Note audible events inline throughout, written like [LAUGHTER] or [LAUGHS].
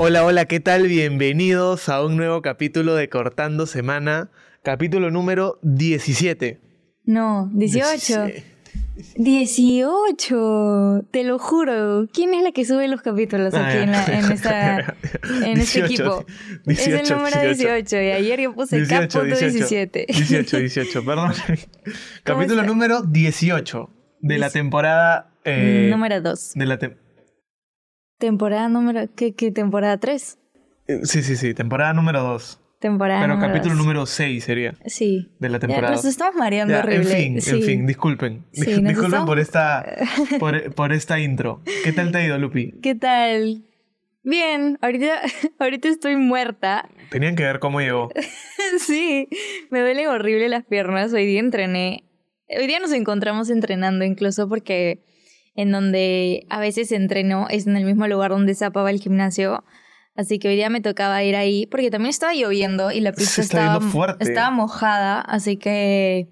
Hola, hola, ¿qué tal? Bienvenidos a un nuevo capítulo de Cortando Semana, capítulo número 17. No, 18. 18, te lo juro. ¿Quién es la que sube los capítulos Ah, aquí en, la- en esta- en este 18, equipo? 18, es el número 18. 18 y ayer yo puse cap 17. 18, 18, perdón. [LAUGHS] capítulo está? número 18 de la temporada... eh, número 2. de la tem- Temporada número... ¿Qué, qué temporada 3? eh, sí, sí, sí, temporada número 2. Temporada Pero número capítulo dos. número 6 sería Sí. de la Ya, temporada. nos estamos mareando Ya, en horrible. fin, sí. en fin, disculpen. Sí, Dis- disculpen estamos- por esta, [LAUGHS] por, por esta intro. ¿Qué tal te ha ido, Lupi? ¿Qué tal? Bien, ahorita, [LAUGHS] ahorita estoy muerta. Tenían que ver cómo llegó. [LAUGHS] sí, me duelen horrible las piernas. Hoy día entrené. Hoy día nos encontramos entrenando incluso porque en donde a veces entreno es en el mismo lugar donde zapaba el gimnasio. Así que hoy día me tocaba ir ahí porque también estaba lloviendo y la pista estaba, mojada. Así que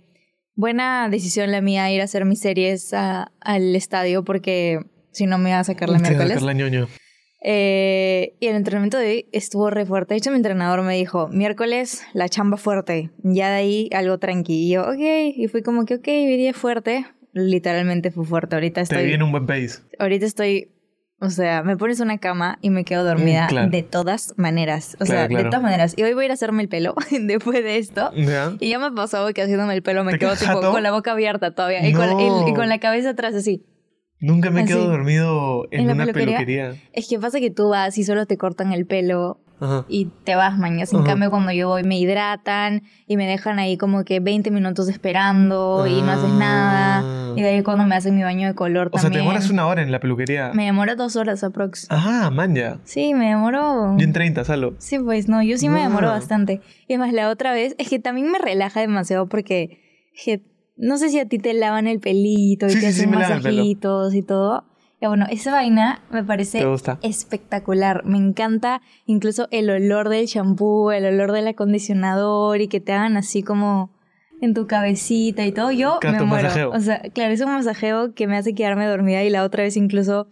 buena decisión la mía ir a hacer mis series a- al estadio porque si no me iba a sacar la va miércoles. sacar la ñoño. Eh, y el entrenamiento de hoy estuvo re fuerte. De hecho, mi entrenador me dijo, miércoles, la chamba fuerte. Ya de ahí algo tranqui. Y yo, ok. Y fui como que, ok, hoy día fuerte. Literalmente fue fuerte. Ahorita Te estoy... viene un buen pace. Ahorita estoy... O sea, me pones una cama y me quedo dormida Mm, claro. de todas maneras. O Claro, sea, claro. de todas maneras. Y hoy voy a ir a hacerme el pelo [LAUGHS] después de esto. ¿Ya? Y ya me pasó que haciéndome el pelo me ¿Te quedo quedas tipo jato? con la boca abierta todavía. Y, con, No. y- y con la cabeza atrás así. Nunca me Así. quedado dormido en, ¿En una peluquería? peluquería. Es que pasa que tú vas y solo te cortan el pelo Ajá. y te vas mañana. En Ajá. cambio, cuando yo voy me hidratan y me dejan ahí como que 20 minutos esperando y no haces Ah. nada. Y de ahí cuando me hacen mi baño de color O sea, también. te demoras una hora en la peluquería. Me demoro dos horas aprox. Ajá, man, ya. Sí, me demoro... Yo en 30, salgo. Sí, pues no, yo sí me demoro Ah. bastante. Y además la otra vez, es que también me relaja demasiado porque que no sé si a ti te lavan el pelito y Sí, te sí, sí, hacen pelo. masajitos y todo. Y bueno, esa vaina me parece espectacular. Me encanta incluso el olor del shampoo, el olor del acondicionador y que te hagan así como en tu cabecita y todo. Yo Claro, me muero. masajeo. O sea, claro, es un masajeo que me hace quedarme dormida y la otra vez incluso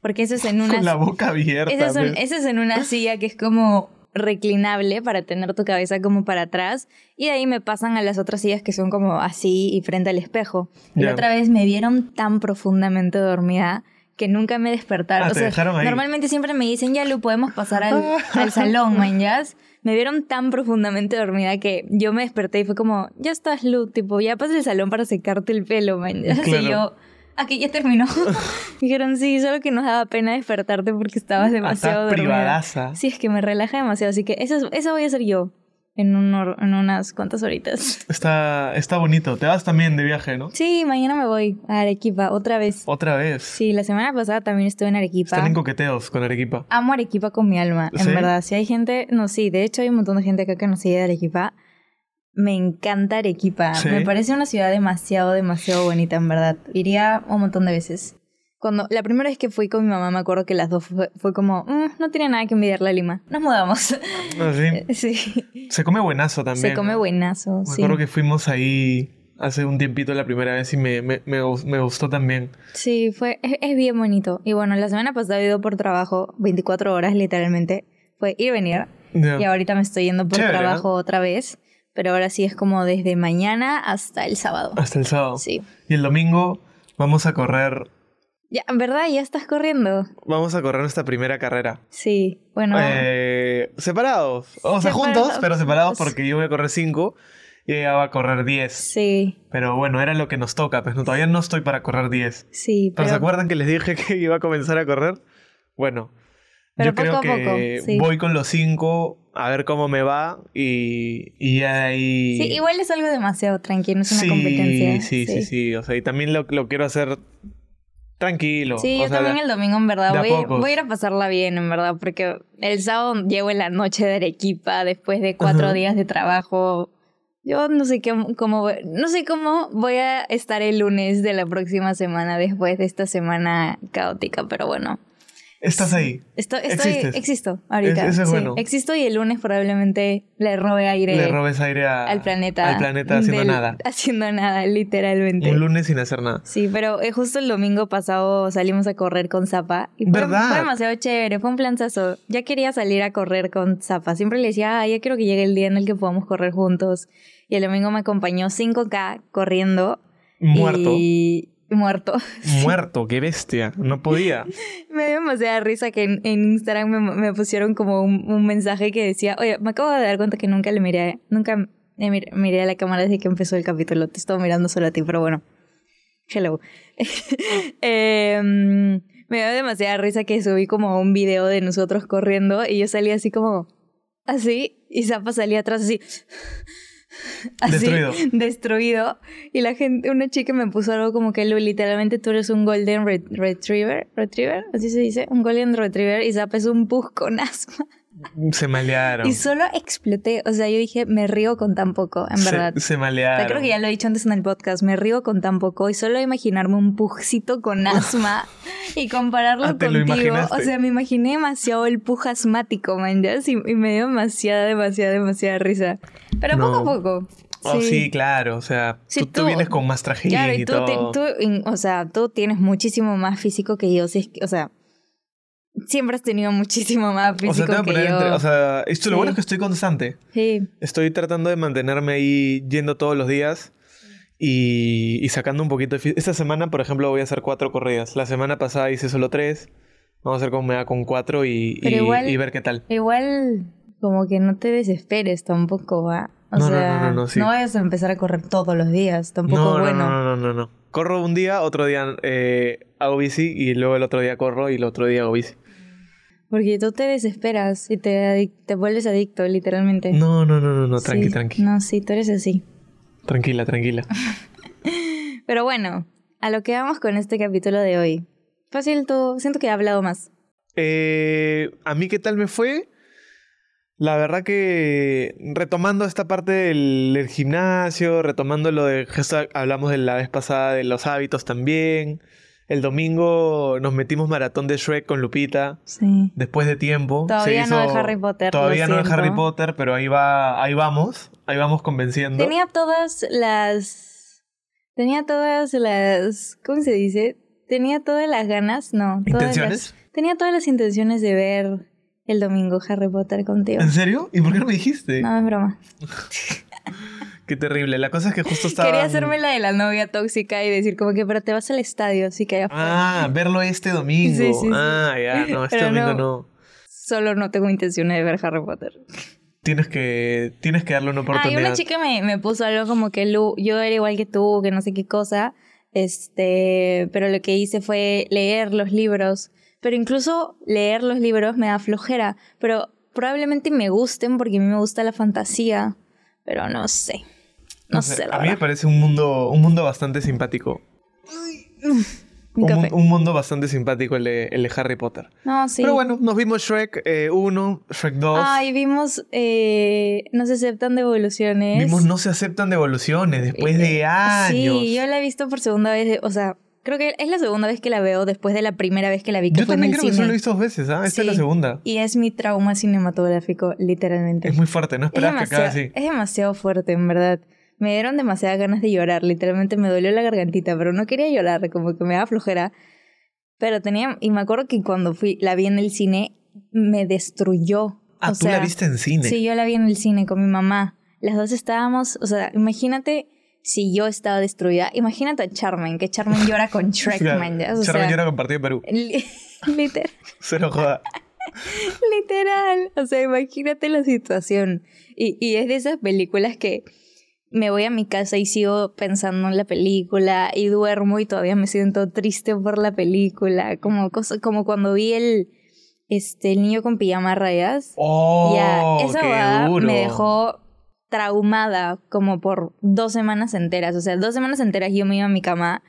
porque eso es en una Con la boca abierta. ese es, un- es en una silla que es como reclinable para tener tu cabeza como para atrás y de ahí me pasan a las otras sillas que son como así y frente al espejo. Y la otra vez me vieron tan profundamente dormida que nunca me despertaron. Ah, o te sea, dejaron ahí. normalmente siempre me dicen, ya lo podemos pasar al, [LAUGHS] al salón, man, ¿ya? Me vieron tan profundamente dormida que yo me desperté y fue como, ya estás, Lu, tipo, ya pasas el salón para secarte el pelo, man. ¿ya? Claro. Y yo, aquí ya terminó. [LAUGHS] Dijeron, sí, solo que nos daba pena despertarte porque estabas demasiado Estás dormida. privadaza. Sí, es que me relaja demasiado, así que eso, es- eso voy a hacer yo en, un en unas cuantas horitas. [LAUGHS] Está, está bonito. Te vas también de viaje, ¿no? Sí, mañana me voy a Arequipa otra vez. Otra vez. Sí, la semana pasada también estuve en Arequipa. Están en coqueteos con Arequipa. Amo Arequipa con mi alma, en verdad. Si hay gente, no, sí, de hecho hay un montón de gente acá que no sigue de Arequipa. Me encanta Arequipa. ¿Sí? Me parece una ciudad demasiado, demasiado bonita, en verdad. Iría un montón de veces. Cuando la primera vez que fui con mi mamá, me acuerdo que las dos fue, fue como, "Mm, no tiene nada que envidiarle a Lima. Nos mudamos. [LAUGHS] Así. sí. Se come buenazo también. Se come buenazo. Me sí. acuerdo que fuimos ahí hace un tiempito la primera vez y me, me, me, me gustó también. Sí, fue, es, es bien bonito. Y bueno, la semana pasada he ido por trabajo, 24 horas literalmente. Fue ir y venir. Ya. Y ahorita me estoy yendo por Chévere, trabajo otra vez. Pero ahora sí es como desde mañana hasta el sábado. Hasta el sábado. Sí. Y el domingo vamos a correr. Ya, en verdad, ya estás corriendo. Vamos a correr nuestra primera carrera. Sí. Bueno, Eh, separados. O sea, juntos, pero separados porque yo voy a correr 5 y ella va a correr 10. sí, Pero bueno, era lo que nos toca, pues no, todavía no estoy para correr 10. sí. ¿Pero Pero, se acuerdan que les dije que [LAUGHS] iba a comenzar a correr? Bueno, Pero yo creo poco a que poco, sí. voy con los 5 a ver cómo me va y, y ya de ahí... Sí, igual es algo demasiado tranquilo, es una sí, competencia. Sí, sí, sí, O sea, y también lo, lo quiero hacer tranquilo. Sí, o yo sea, también el domingo, en verdad. Voy, a ir a pasarla bien, en verdad, porque el sábado llego en la noche de Arequipa después de cuatro días de trabajo. Yo no sé qué, cómo, no sé cómo voy a estar el lunes de la próxima semana después de esta semana caótica, pero bueno. Estás ahí. Esto- estoy, existo ahorita. Es- eso es sí. bueno. Existo y el lunes probablemente le robe aire Le robes aire a- al planeta. Al planeta haciendo del- nada. Haciendo nada, literalmente. Un lunes sin hacer nada. Sí, pero eh, justo el domingo pasado salimos a correr con Zapa. Y fue, ¿Verdad? fue demasiado chévere, fue un planzazo. Ya quería salir a correr con Zapa. Siempre le decía, ah, ya quiero que llegue el día en el que podamos correr juntos. Y el domingo me acompañó 5K corriendo. Muerto. Y muerto. [LAUGHS] Muerto, qué bestia. No podía. [LAUGHS] Me dio demasiada risa que en, en Instagram me, me pusieron como un, un mensaje que decía, oye, me acabo de dar cuenta que nunca le miré, nunca le miré a la cámara desde que empezó el capítulo. Te estaba mirando solo a ti, pero bueno. Hello. [LAUGHS] Em, me dio demasiada risa que subí como un video de nosotros corriendo y yo salía así como, así, y Zapa salía atrás así. [LAUGHS] Así, Destruido. destruido. Y la gente, una chica me puso algo como que Lu, literalmente tú eres un golden re- retriever, retriever, así se dice, un golden retriever y Zapa es un pus con [LAUGHS] asma. Se malearon. Y solo exploté, o sea, yo dije, me río con tan poco, en Se- verdad. Se, O malearon. sea, creo que ya lo he dicho antes en el podcast, me río con tan poco y solo imaginarme un pujcito con [LAUGHS] asma y compararlo Ah, contigo. O sea, me imaginé demasiado el puj asmático, man. Sí, y me dio demasiada, demasiada, demasiada risa. Pero No. poco a poco. Oh, sí. claro. O sea, Sí, tú, tú tú- vienes con más Claro, y, y tú, todo. te- tú, o sea, tú tienes muchísimo más físico que yo. O sea, siempre has tenido muchísimo más o físico sea, te voy a que yo. entre- o sea, esto lo bueno es que estoy constante. sí, Estoy tratando de mantenerme ahí yendo todos los días y, y sacando un poquito de... Esta semana, por ejemplo, voy a hacer cuatro corridas. La semana pasada hice solo tres. Vamos a ver cómo me da con cuatro y, igual- y ver qué tal. igual como que no te desesperes tampoco, ¿va? O No, no, sea, no, no, no, sí. vayas a empezar a correr todos los días, tampoco No, no, bueno. no, no, no, no. Corro un día, otro día eh, hago bici y luego el otro día corro y el otro día hago bici. Porque tú te desesperas y te, te vuelves adicto, literalmente. No, no, no, no, no, tranqui, Sí. tranqui. No, sí, tú eres así. Tranquila, tranquila. [LAUGHS] Pero bueno, a lo que vamos con este capítulo de hoy. Fácil, tú, siento que he hablado más. Eh, ¿A mí qué tal me fue? La verdad que retomando esta parte del, del gimnasio, retomando lo de hablamos de la vez pasada de los hábitos también. El domingo nos metimos maratón de Shrek con Lupita Sí. después de tiempo. Todavía Se no de Harry Potter. Todavía no de. Harry Potter, pero ahí va, ahí vamos, ahí vamos convenciendo. Tenía todas las. Tenía todas las. ¿Cómo se dice? Tenía todas las ganas, no. todas las- ¿Intenciones? tenía todas las intenciones de ver el domingo Harry Potter contigo. ¿En serio? ¿Y por qué no me dijiste? No, es broma. [LAUGHS] Qué terrible. La cosa es que justo estaba. Quería hacerme la de la novia tóxica y decir como que, pero te vas al estadio, así que. Ah, verlo este domingo. Sí, sí, sí. Ah, ya, no, [LAUGHS] este Pero domingo no. no. Solo no tengo intenciones de ver Harry Potter. Tienes que, tienes que darle una Ah, y oportunidad. una chica me, me puso algo como que Lu, yo era igual que tú, que no sé qué cosa. Este, pero lo que hice fue leer los libros. Pero incluso leer los libros me da flojera. Pero probablemente me gusten porque a mí me gusta la fantasía. Pero no sé. No, sé, la a mí me parece un mundo, un mundo bastante simpático. Un Un, mundo bastante simpático el de, el de Harry Potter. No, sí. Pero bueno, nos vimos Shrek 1, Shrek 2. Ay, vimos eh, No se aceptan devoluciones. Vimos No se aceptan devoluciones después de años. Sí, yo la he visto por segunda vez. o sea, creo que es la segunda vez que la veo después de la primera vez que la vi, que Yo fue en también el creo que cine. solo he visto dos veces, ¿ah? Esta es la Sí. segunda. Y es mi trauma cinematográfico, literalmente. Es muy fuerte, no Es esperabas que acabe así. es demasiado fuerte, en verdad. Me dieron demasiadas ganas de llorar, literalmente me dolió la gargantita, pero no quería llorar, como que me daba flojera. Pero tenía, y me acuerdo que cuando fui, la vi en el cine, me destruyó. Ah, O tú la viste en cine. Sí, yo la vi en el cine con mi mamá. Las dos estábamos, o sea, imagínate si yo estaba destruida. Imagínate a Charmen, que Charmen llora con [LAUGHS] Shrek, man, o Charmen sea, llora con Partido de Perú. li- [LAUGHS] liter- Cero joda. [LAUGHS] literal. O sea, imagínate la situación. Y, y es de esas películas que me voy a mi casa y sigo pensando en la película y duermo y todavía me siento triste por la película. Como, cosa, como cuando vi el, este, el niño con pijama rayas. Oh, ya, esa qué duro. me dejó traumada como por dos semanas enteras. O sea, dos semanas enteras yo me iba a mi cama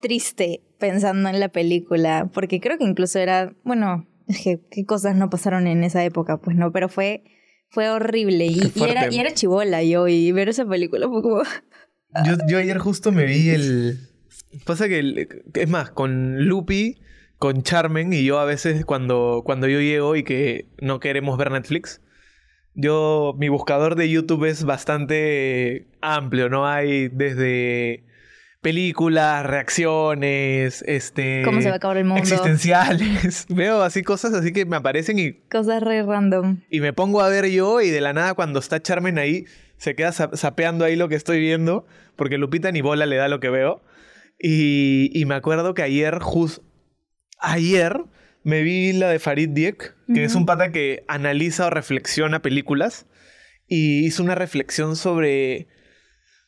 triste pensando en la película. Porque creo que incluso era, bueno, qué cosas no pasaron en esa época, pues no, pero fue, fue horrible. Y, y era, y era chivola yo, y ver esa película fue como... Yo, yo ayer justo me vi el. Pasa que, el- es más, con Lupi con Charmen y yo a veces cuando, cuando yo llego y que no queremos ver Netflix, yo, mi buscador de YouTube es bastante amplio, ¿no? Hay desde películas, reacciones, este... ¿Cómo se va a acabar el mundo? Existenciales. [LAUGHS] Veo así cosas así que me aparecen y... Cosas re random. Y me pongo a ver yo y de la nada cuando está Charmen ahí, se queda sapeando ahí lo que estoy viendo, porque Lupita ni bola le da lo que veo. Y, y me acuerdo que ayer, justo... Ayer me vi la de Farid Diek, que es un pata que analiza o reflexiona películas. Y hizo una reflexión sobre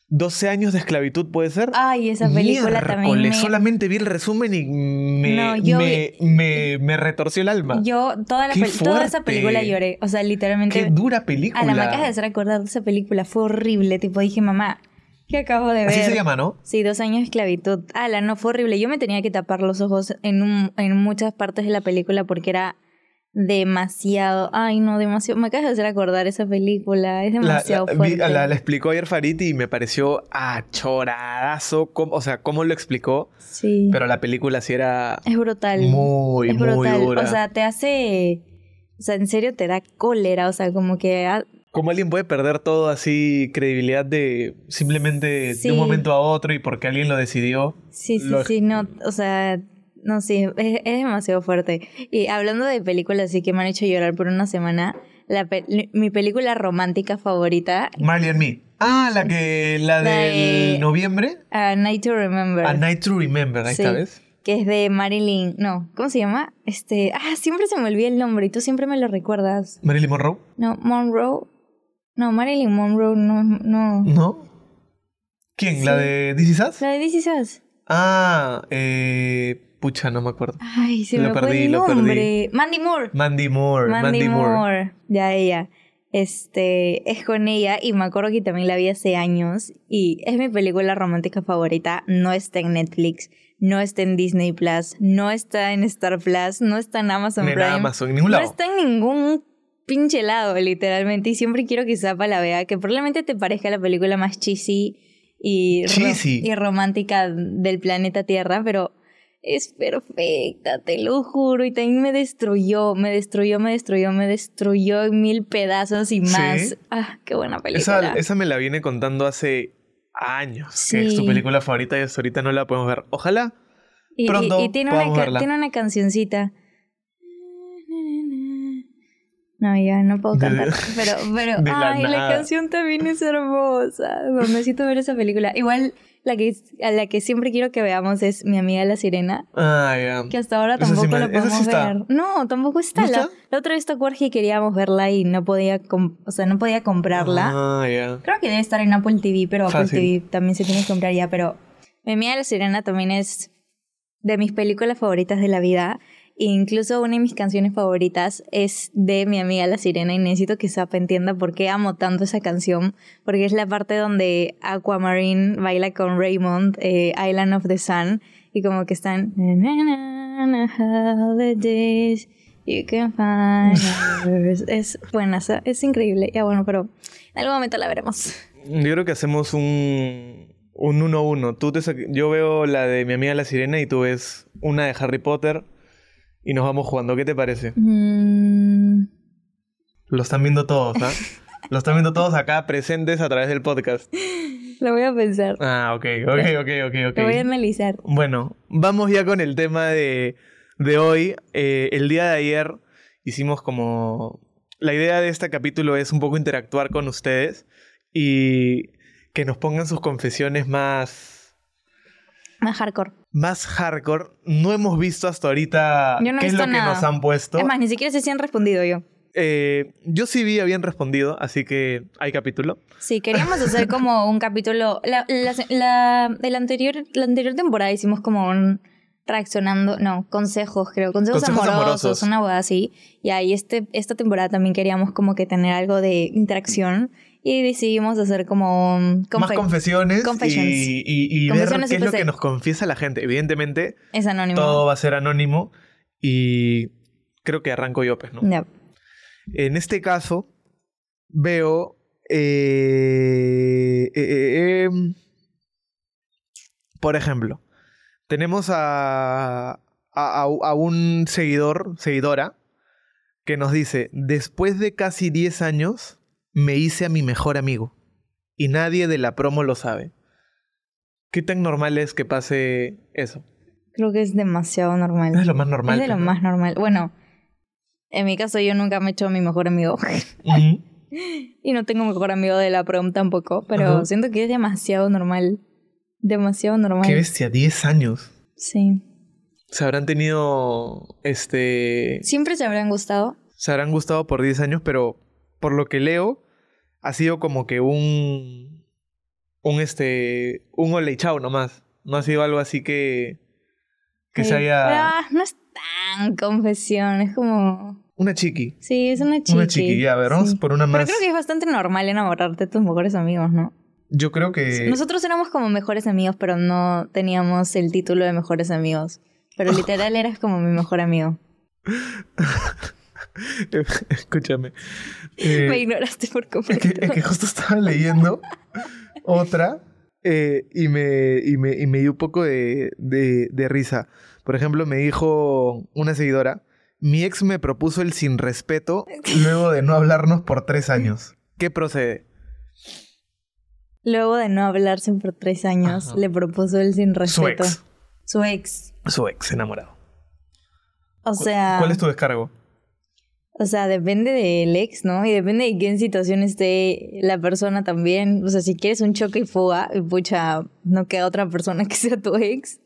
12 años de esclavitud, ¿puede ser? Ay, esa película también. Me... Solamente vi el resumen y me, me, me, retorció el alma. Yo toda, la toda esa película lloré. O sea, literalmente. Qué dura película. A la me acabas de hacer acordar de esa película. Fue horrible. Tipo, dije, mamá, ¿qué acabo de ver? Así se llama, ¿no? Sí, dos años de esclavitud. Ala, no, fue horrible. Yo me tenía que tapar los ojos en, un, en muchas partes de la película porque era demasiado. Ay, no, demasiado. Me acabas de hacer acordar esa película. Es demasiado fuerte. la, explicó ayer Farid y me pareció achoradazo. o sea, cómo lo explicó. Sí. Pero la película sí era. Es brutal. Muy, es brutal. muy dura. O sea, te hace. O sea, en serio te da cólera. O sea, como que. ¿Cómo alguien puede perder todo así, credibilidad de simplemente de un momento a otro y porque alguien lo decidió? Sí, sí, sí, no, o sea, no, sí, es, demasiado fuerte. Y hablando de películas así que me han hecho llorar por una semana, la mi película romántica favorita. Marley and Me. Ah, la que. La del noviembre. A Night to Remember. A Night to Remember, ahí está, ¿ves? Que es de Marilyn. No, ¿cómo se llama? Este. Ah, siempre se me olvida el nombre y tú siempre me lo recuerdas. ¿Marilyn Monroe? No, Monroe. No, Marilyn Monroe no. ¿No? ¿No? ¿Quién? ¿La de DC Sass? La de DC Sass. Ah, eh. Pucha, no me acuerdo. Ay, se lo me perdí, fue el nombre. Mandy Moore. Mandy Moore. Mandy, Moore. Ya ella. Este, es con ella y me acuerdo que también la vi hace años y es mi película romántica favorita. No está en Netflix, no está en Disney Plus, no está en Star Plus, no está en Amazon Prime. En Amazon, en ningún lado. No está en ningún pinche lado, literalmente. Y siempre quiero que Zapa la vea, que probablemente te parezca la película más cheesy y, y romántica del planeta Tierra, pero es perfecta, te lo juro. Y también me destruyó, me destruyó, me destruyó, me destruyó en mil pedazos y más. Ah, qué buena película. Esa, me la viene contando hace años, que es tu película favorita y hasta ahorita no la podemos ver. Ojalá pronto y, tiene, una, tiene una cancioncita. No, ya no puedo cantar. Pero, pero, [LAUGHS] ay, la, canción también es hermosa. Necesito ver esa película. Igual la que, a la que siempre quiero que veamos es Mi amiga la sirena. Ah, ya. Que hasta ahora tampoco la podemos ver. No, tampoco está. La, otra vez tocó y queríamos verla y no podía, o sea, no podía comprarla. Ah, ya. Creo que debe estar en Apple TV, pero Apple TV también se tiene que comprar ya. Pero Mi amiga la sirena también es de mis películas favoritas de la vida. Incluso una de mis canciones favoritas es de mi amiga La Sirena y necesito que Zapa entienda por qué amo tanto esa canción, porque es la parte donde Aquamarine baila con Raymond, eh, Island of the Sun, y como que están... You can find [LAUGHS] es buena, es increíble. Ya bueno, pero en algún momento la veremos. Yo creo que hacemos un un 1-1. Tú yo veo la de mi amiga la sirena y tú ves una de Harry Potter y nos vamos jugando. ¿Qué te parece? Mm. Lo están viendo todos, ¿ah? [LAUGHS] Lo están viendo todos acá presentes a través del podcast. Lo voy a pensar. Ah, ok, ok, ok, ok, ok. Lo voy a analizar. Bueno, vamos ya con el tema de, de hoy. Eh, el día de ayer hicimos como... La idea de este capítulo es un poco interactuar con ustedes y que nos pongan sus confesiones más más hardcore. Más hardcore. No hemos visto hasta ahorita qué es lo que nos han puesto. Es más, ni siquiera sé si han respondido yo. Eh, yo sí vi, habían respondido, así que hay capítulo. Sí, queríamos hacer como un capítulo. La, la, anterior, la anterior temporada hicimos como un reaccionando, no, consejos, creo, consejos, amorosos, una boda así. Y ahí este, esta temporada también queríamos como que tener algo de interacción y decidimos hacer como... Más confesiones y, ver qué es lo que nos confiesa la gente. Evidentemente, es anónimo. Todo va a ser anónimo y creo que arranco yo, pues, ¿no? En este caso, veo... Eh, eh, eh, em, por ejemplo, tenemos a, a, un seguidor, seguidora, que nos dice, después de casi 10 años, me hice a mi mejor amigo. Y nadie de la promo lo sabe. ¿Qué tan normal es que pase eso? Creo que es demasiado normal. Es lo más normal. Es de lo ¿no? más normal. Bueno, en mi caso yo nunca me he hecho mi mejor amigo. [LAUGHS] Y no tengo mejor amigo de la prom tampoco. Pero siento que es demasiado normal. Demasiado normal. Qué bestia, 10 años. Sí. Se habrán tenido, este... Siempre se habrán gustado. Se habrán gustado por 10 años, pero por lo que leo, ha sido como que un... Un, este... Un ole chao nomás. No ha sido algo así que... Que se haya... Pero, ah, no es tan confesión. Es como. Una chiqui. Sí, es una chiqui. Una chiqui. Ya, a ver, vamos Sí. por una Pero más. creo que es bastante normal enamorarte de tus mejores amigos, ¿no? Yo creo que... Nosotros éramos como mejores amigos, pero no teníamos el título de mejores amigos. Pero literal eras como mi mejor amigo. [LAUGHS] Escúchame. Eh, Me ignoraste por Es completo. que, es que justo estaba leyendo otra eh, y, me, y, me, y me dio un poco de, de- de risa. Por ejemplo, me dijo una seguidora, mi ex me propuso el sin respeto [LAUGHS] luego de no hablarnos por tres años. ¿Qué procede? Luego de no hablarse por tres años, Ajá. le propuso el sin Su respeto. ex. Su ex. Su ex enamorado. O sea, ¿Cuál es tu descargo? o sea, depende del ex, ¿no? Y depende de qué situación esté la persona también. O sea, si quieres un choque y fuga, y pucha, no queda otra persona [LAUGHS] que sea tu ex,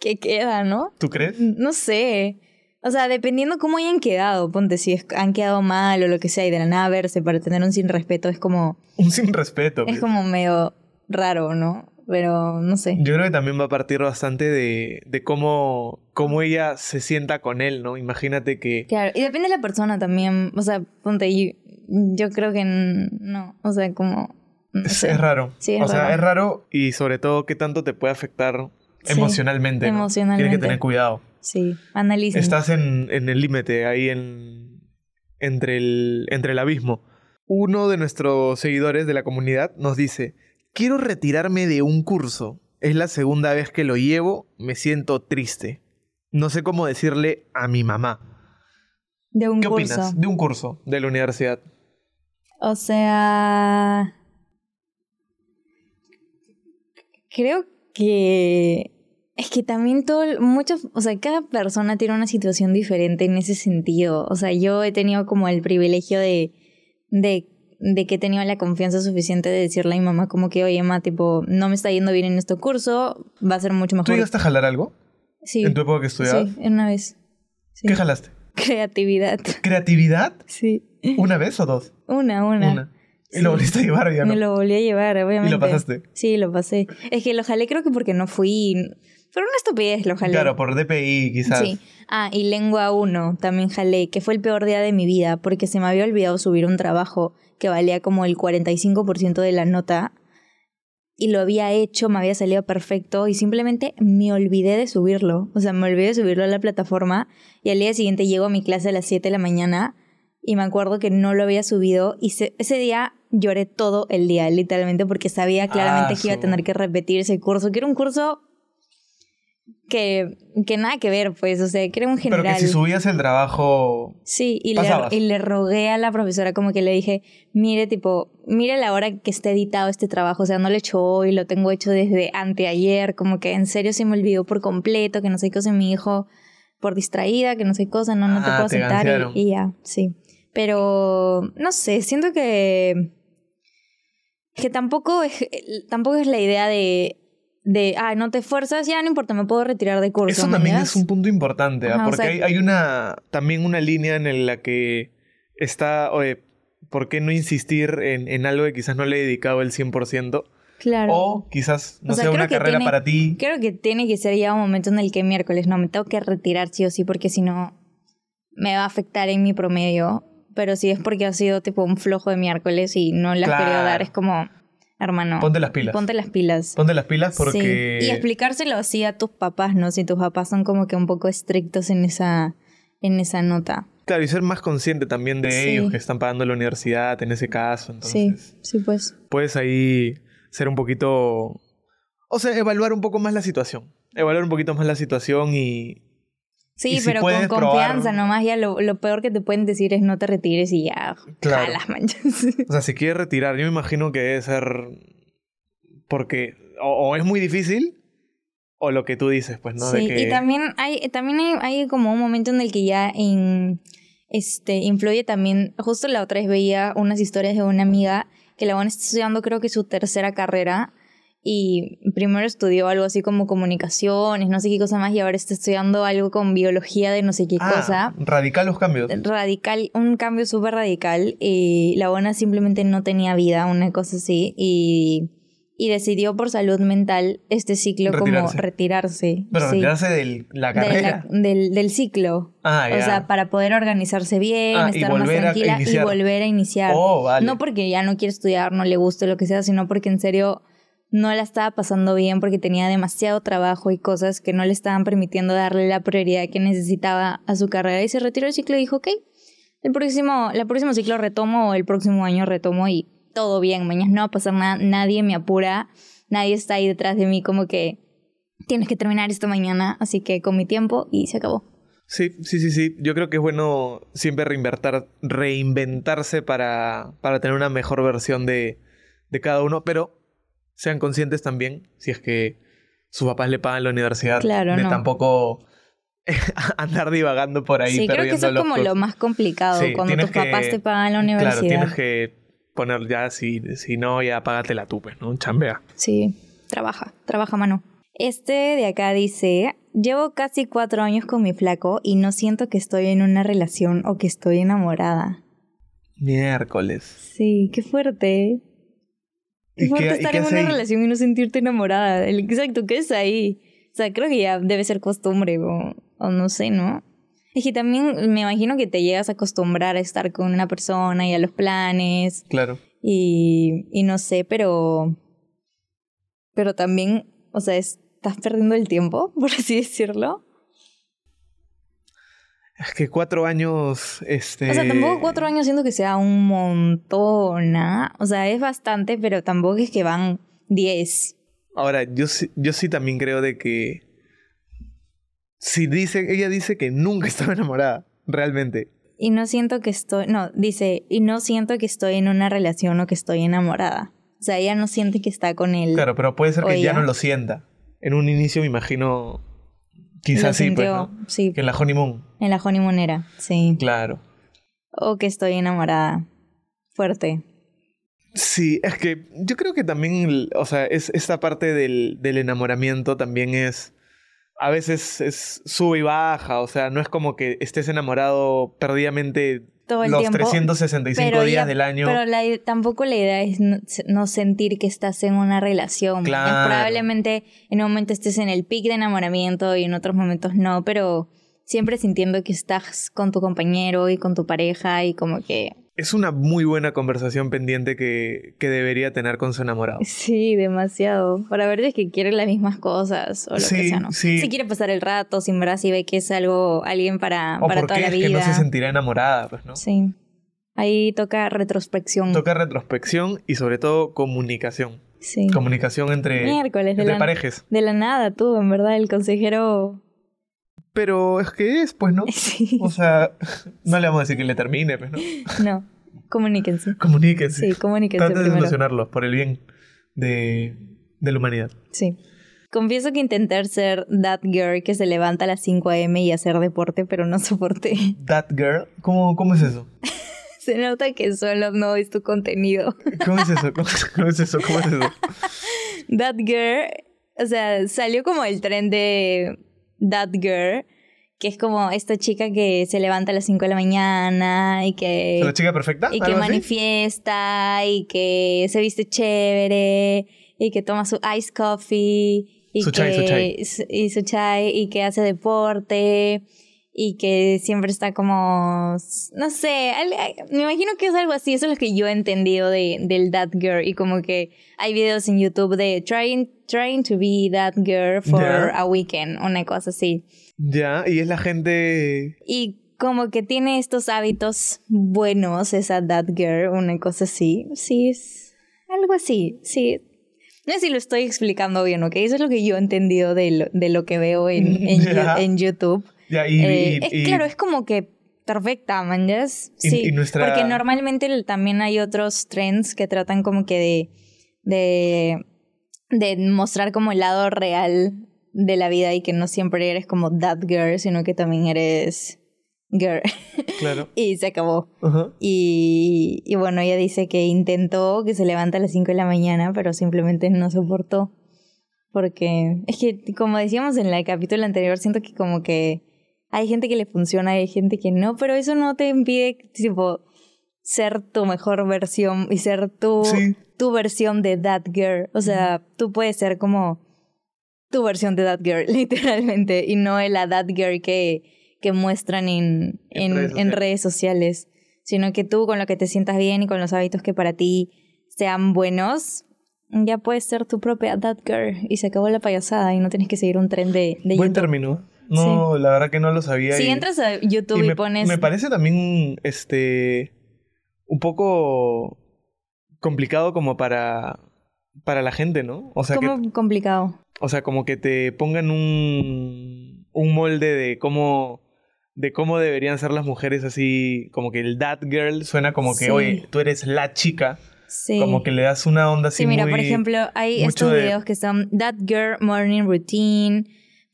¿qué queda, no? ¿Tú crees? No sé. O sea, dependiendo cómo hayan quedado, ponte, si es- han quedado mal o lo que sea, y de la nada verse para tener un sin respeto es como, Un sin respeto. es pues. como medio raro, ¿no? Pero no sé. Yo creo que también va a partir bastante de, de cómo, cómo ella se sienta con él, ¿no? Imagínate que... Claro, y depende de la persona también. O sea, ponte, yo, yo creo que no. O sea, como. No Es, sé. es raro. Sí, es o sea, es raro y sobre todo qué tanto te puede afectar Sí, emocionalmente. ¿no? emocionalmente. Tienes que tener cuidado. Sí, analicen. Estás en, en el límite, ahí en, entre, el, entre el abismo. Uno de nuestros seguidores de la comunidad nos dice, quiero retirarme de un curso. Es la segunda vez que lo llevo, me siento triste. No sé cómo decirle a mi mamá. De un ¿Qué curso. opinas de un curso de la universidad? O sea. Creo que. Es que también todo. Muchos. O sea, cada persona tiene una situación diferente en ese sentido. O sea, yo he tenido como el privilegio de. de de que he tenido la confianza suficiente de decirle a mi mamá como que, oye, ma, tipo, no me está yendo bien en este curso, va a ser mucho ¿Tú mejor. llegaste a jalar algo Sí, en tu época que estudiabas? sí, una vez. Sí. ¿Qué jalaste? [LAUGHS] Creatividad. ¿Creatividad? Sí. ¿Una vez o dos? Una, una. Una. Y lo volviste a llevar ya, ¿no? Me lo volví a llevar, obviamente. ¿Y lo pasaste? Sí, lo pasé. Es que lo jalé creo que porque no fui. Pero una estupidez lo jalé. Claro, por DPI quizás. Sí. Ah, y lengua 1 también jalé, que fue el peor día de mi vida porque se me había olvidado subir un trabajo que valía como el 45% de la nota y lo había hecho, me había salido perfecto y simplemente me olvidé de subirlo. O sea, me olvidé de subirlo a la plataforma y al día siguiente llego a mi clase a las 7 de la mañana y me acuerdo que no lo había subido y se- ese día lloré todo el día, literalmente, porque sabía claramente Ah, que iba a tener que repetir ese curso, que era un curso que, que nada que ver, pues, o sea, que era un Pero general. que si subías el trabajo... Sí, y le, y le rogué a la profesora como que le dije, mire, tipo, mire la hora que está editado este trabajo, o sea, no lo he hecho hoy, lo tengo hecho desde anteayer, como que en serio se me olvidó por completo, que no sé qué cosa, mi hijo por distraída, que no sé qué cosa, no, no te Ah, puedo te sentar y, y ya, sí. Pero, no sé, siento que, que tampoco es, tampoco es la idea de... De, ah, no te esfuerzas, ya no importa, me puedo retirar de curso. Eso también es un punto importante, ¿ah? O porque sea- hay, hay una también una línea en la que está, oye, ¿por qué no insistir en, en algo que quizás no le he dedicado el 100%? Claro. O quizás no O sea, una carrera tiene- para ti. Creo que tiene que ser ya un momento en el que miércoles no me tengo que retirar sí o sí porque si no me va a afectar en mi promedio. Pero si es porque ha sido tipo un flojo de miércoles y no le has querido Claro. dar, es como, hermano, Ponte las pilas. ponte las pilas. Ponte las pilas porque... Sí. Y explicárselo así a tus papás, ¿no? Si tus papás son como que un poco estrictos en esa, en esa nota. Claro, y ser más consciente también de Sí. ellos que están pagando la universidad en ese caso. Entonces, Sí, sí, pues. puedes ahí ser un poquito... O sea, evaluar un poco más la situación. Evaluar un poquito más la situación y, Sí, si pero con confianza probar- nomás. Ya lo, lo peor que te pueden decir es no te retires y ya. Claro. Jalas, manchas. O sea, si quieres retirar, yo me imagino que debe ser porque o, o es muy difícil o lo que tú dices, pues, ¿no? De Sí, que- y también hay, también hay, hay como un momento en el que ya en, este, influye también, justo la otra vez veía unas historias de una amiga que la van estudiando creo que su tercera carrera y primero estudió algo así como comunicaciones, no sé qué cosa más y ahora está estudiando algo con biología de no sé qué Ah, cosa. radical los cambios. Radical, un cambio súper radical y la buena simplemente no tenía vida, una cosa así y, y decidió por salud mental este ciclo Retirarse. como retirarse. Pero sí retirarse de la de la- carrera. del, del ciclo. Ah, O ya. sea, para poder organizarse bien, Ah, estar más tranquila y volver a iniciar. Oh, vale. No porque ya no quiere estudiar, no le guste lo que sea, sino porque en serio no la estaba pasando bien porque tenía demasiado trabajo y cosas que no le estaban permitiendo darle la prioridad que necesitaba a su carrera y se retiró del ciclo y dijo, ok, el próximo, el próximo ciclo retomo el próximo año retomo y todo bien, mañana no va a pasar nada, nadie me apura, nadie está ahí detrás de mí como que tienes que terminar esto mañana, así que con mi tiempo y se acabó. Sí, sí, sí, sí. Yo creo que es bueno siempre reinventar, reinventarse para, para tener una mejor versión de, de cada uno, pero sean conscientes también, si es que sus papás le pagan la universidad, Claro, de no. tampoco [LAUGHS] andar divagando por ahí. sí, creo que eso es como lo más complicado, Sí, cuando tus papás te pagan la universidad. Claro, tienes que poner ya, si, si no, ya págatela tú, pues, ¿no? Chambea. Sí, trabaja, trabaja mano. Este de acá dice, llevo casi cuatro años con mi flaco y no siento que estoy en una relación o que estoy enamorada. Miércoles. Sí, qué fuerte. Qué ¿Y fuerte qué- y estar en una ahí? relación y no sentirte enamorada. Exacto, ¿qué es ahí? O sea, creo que ya debe ser costumbre o, o no sé, ¿no? Es que también me imagino que te llegas a acostumbrar a estar con una persona y a los planes Claro. y, y no sé, pero... Pero también, o sea, estás perdiendo el tiempo, [LAUGHS] por así decirlo. Es que cuatro años, este... O sea, tampoco cuatro años siento que sea un montón, ¿ah? O sea, es bastante, pero tampoco es que van diez. Ahora, yo sí, yo sí también creo de que... Si dice, ella dice que nunca [LAUGHS] estaba enamorada, realmente. Y no siento que estoy, no, dice, y no siento que estoy en una relación o que estoy enamorada. O sea, ella no siente que está con él. Claro, pero puede ser que ya ella. no lo sienta. En un inicio me imagino... Quizás sí, pues, sintió, ¿no? sí, Que en la honeymoon. en la honeymoonera, sí. Claro. O que estoy enamorada. Fuerte. Sí, es que yo creo que también, o sea, es, esta parte del, del enamoramiento también es, a veces es sube y baja, o sea, no es como que estés enamorado perdidamente Todo el los tiempo. 365 Pero días ya- del año. Pero la, tampoco la idea es no, no sentir que estás en una relación. Claro. Probablemente en un momento estés en el pic de enamoramiento y en otros momentos no, pero siempre sintiendo que estás con tu compañero y con tu pareja y como que... Es una muy buena conversación pendiente que, que debería tener con su enamorado. Sí, demasiado. Para ver si es que quiere las mismas cosas o lo Sí, que sea, ¿no? sí. Si quiere pasar el rato, sin verdad, si ve que es algo, alguien para, O para por toda qué la es que vida. no se sentirá enamorada, pues, ¿no? Sí. Ahí toca retrospección. Toca retrospección y sobre todo comunicación. Sí. Comunicación entre, Miércoles de la, parejas. de la nada, tú, en verdad, el consejero. Pero es que es, pues, ¿no? [LAUGHS] Sí. O sea, [LAUGHS] no le vamos a decir que le termine, pues, ¿no? No, comuníquense. [LAUGHS] Comuníquense. Sí, comuníquense Traten de primero. solucionarlos por el bien de, de la humanidad. Sí. Confieso que intentar ser that girl que se levanta a las 5 a.m. y hacer deporte, pero no soporté. That girl, ¿cómo, cómo es eso? Se nota que solo no es tu contenido. ¿Cómo es eso? ¿Cómo, cómo es eso? ¿Cómo es eso? That girl, o sea, salió como el tren de That girl, que es como esta chica que se levanta a las 5 de la mañana y que... ¿La chica perfecta? y que manifiesta y que se viste chévere y que toma su ice coffee y Su que chai, su chai. s- y su chai y que hace deporte y que siempre está como no sé me imagino que es algo así eso es lo que yo he entendido de del that girl y como que hay videos en YouTube de trying trying to be that girl for Ya. a weekend una cosa así Ya, y es la gente... y como que tiene estos hábitos buenos, esa that girl, una cosa así. Sí, es algo así, sí. No sé si lo estoy explicando bien, ¿ok? Eso es lo que yo he entendido de lo, de lo que veo en, [LAUGHS] en. Yu- en YouTube. Ya, y, Eh, y- es, y- claro, es como que perfecta, ¿man? Sí, nuestra- porque normalmente también hay otros trends que tratan como que de, de, de mostrar como el lado real de la vida y que no siempre eres como that girl, sino que también eres girl. [LAUGHS] Claro. y se acabó. Ajá. Y, y bueno, ella dice que intentó que se levanta a las 5 de la mañana, pero simplemente no soportó. Porque es que, como decíamos en el capítulo anterior, siento que como que hay gente que le funciona y hay gente que no, pero eso no te impide, tipo, ser tu mejor versión y ser tu, Sí. tu versión de that girl. O sea, tú puedes ser como tu versión de that girl, [LAUGHS] literalmente, y no la that girl que, que muestran en, En en, redes en sociales. redes sociales, sino que tú con lo que te sientas bien y con los hábitos que para ti sean buenos, ya puedes ser tu propia that girl y se acabó la payasada y no tienes que seguir un tren de, de Buen YouTube. término. No, la verdad que no lo sabía. Si y- entras a YouTube y, me, pones... me parece también este un poco complicado como para para la gente, ¿no? O sea, que, como complicado. o sea, como que te pongan un un molde de cómo de cómo deberían ser las mujeres así, como que el that girl suena como que, Sí. oye, tú eres la chica, Sí. como que le das una onda así Sí, mira, muy por ejemplo, hay estos de- videos que son That Girl Morning Routine,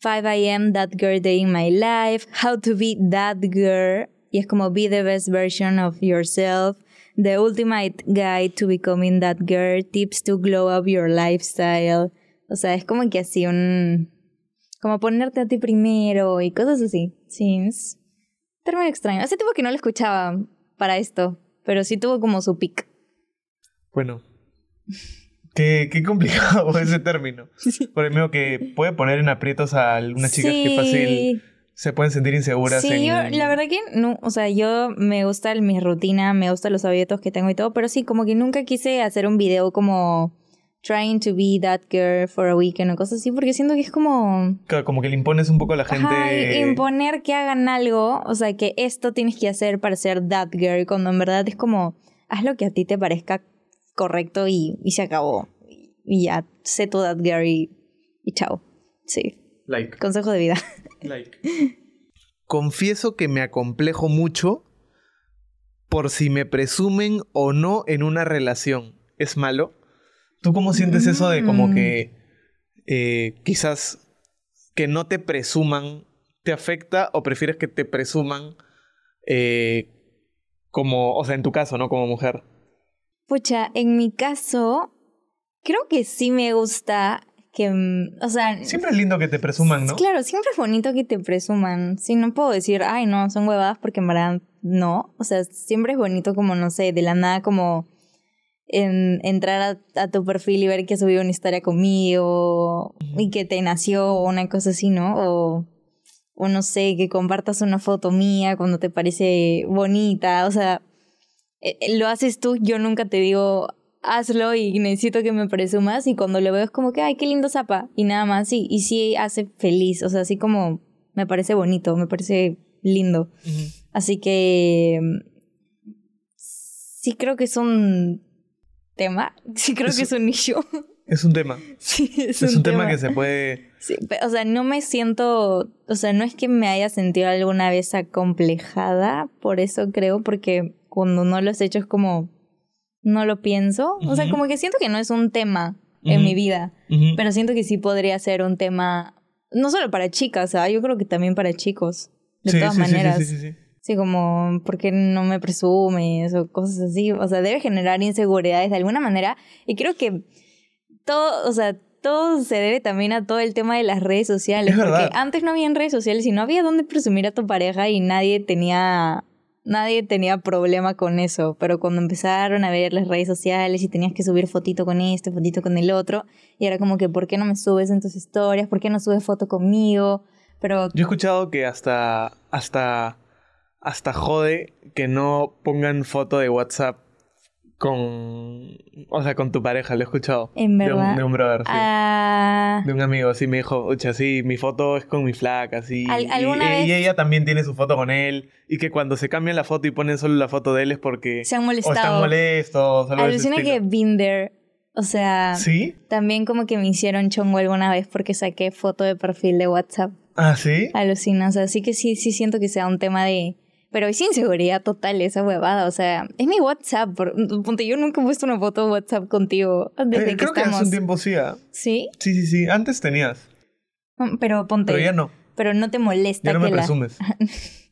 5 a.m. That Girl Day in My Life, How to Be That Girl, y es como Be the Best Version of Yourself, The Ultimate Guide to Becoming That Girl, Tips to Glow Up Your Lifestyle. O sea, es como que así un... Como ponerte a ti primero y cosas así. Sí, es término extraño. Hace tiempo que no lo escuchaba para esto, pero sí tuvo como su pic. Bueno, qué, qué complicado ese término. [LAUGHS] Por el medio que puede poner en aprietos a algunas chicas que fácil se pueden sentir inseguras. Sí, en- yo, la verdad que no, o sea, yo me gusta mi rutina, me gustan los hábitos que tengo y todo, pero sí, como que nunca quise hacer un video como trying to be that girl for a weekend o cosas así, porque siento que es como Claro, Como que le impones un poco a la gente. ajá, imponer que hagan algo, o sea, que esto tienes que hacer para ser that girl, cuando en verdad es como haz lo que a ti te parezca correcto y, y se acabó. Y ya, sé tu that girl y, y chao. Sí, Like. consejo de vida. Like. [LAUGHS] Confieso que me acomplejo mucho por si me presumen o no en una relación. ¿Es malo? ¿Tú cómo sientes eso de como Mm. que eh, quizás que no te presuman te afecta o prefieres que te presuman eh, como, o sea, en tu caso, ¿no? Como mujer. Pucha, en mi caso, creo que sí me gusta que, mm, o sea, Siempre es lindo que te presuman, ¿no? claro, siempre es bonito que te presuman. Sí, no puedo decir, ay, no, son huevadas porque en verdad no. O sea, siempre es bonito como, no sé, de la nada como en- entrar a, a tu perfil y ver que subió una historia conmigo y que te nació o una cosa así, ¿no? O, o no sé, que compartas una foto mía cuando te parece bonita. O sea, lo haces tú, yo nunca te digo hazlo y necesito que me presumas y cuando lo veo es como que ay qué lindo zapa y nada más sí y sí hace feliz o sea así como me parece bonito me parece lindo. Así que sí creo que es un tema [LAUGHS] sí creo Es que es un issue [LAUGHS] Es un tema. [LAUGHS] sí es, Es un tema. que se puede... Sí, pe- o sea, no me siento, o sea, no es que me haya sentido alguna vez acomplejada, por eso creo, porque cuando no lo he hecho es como, no lo pienso, o sea, como que siento que no es un tema en mi vida, pero siento que sí podría ser un tema, no solo para chicas, ¿ah? yo creo que también para chicos, de Sí, todas sí, maneras. sí, sí, sí. Sí, como, ¿por qué no me presumes? O cosas así. O sea, debe generar inseguridades de alguna manera. Y creo que todo, o sea, todo se debe también a todo el tema de las redes sociales. Es porque verdad. antes no había redes sociales y no había dónde presumir a tu pareja y nadie tenía. Nadie tenía problema con eso, pero cuando empezaron a ver las redes sociales y tenías que subir fotito con este, fotito con el otro, y era como que, ¿por qué no me subes en tus historias? ¿Por qué no subes foto conmigo? Pero Yo he escuchado que hasta, hasta, hasta jode que no pongan foto de WhatsApp con, o sea, con tu pareja, lo he escuchado. En De un, verdad. de un brother, sí. ah, De un amigo, sí, me dijo, ocha, sí, mi foto es con mi flaca, sí. Al- y, ¿alguna y- vez- y ella también tiene su foto con él. Y que cuando se cambian la foto y ponen solo la foto de él es porque... se han O están molestado. molestos, Alucina que. Binder, o sea, ¿Sí? también como que me hicieron chongo alguna vez porque saqué foto de perfil de WhatsApp Ah, ¿sí? Alucinas. Así que sí, sí siento que sea un tema de... Pero es inseguridad total esa huevada. O sea, es mi WhatsApp. Por... Ponte, yo nunca he puesto una foto de WhatsApp contigo desde Eh, que creo que estamos. hace un tiempo sí, ¿ah? ¿Sí? Sí, sí, sí. Antes tenías. Mm, Pero ponte... Pero ya no. pero no te molesta Ya no que me la... presumes. [LAUGHS]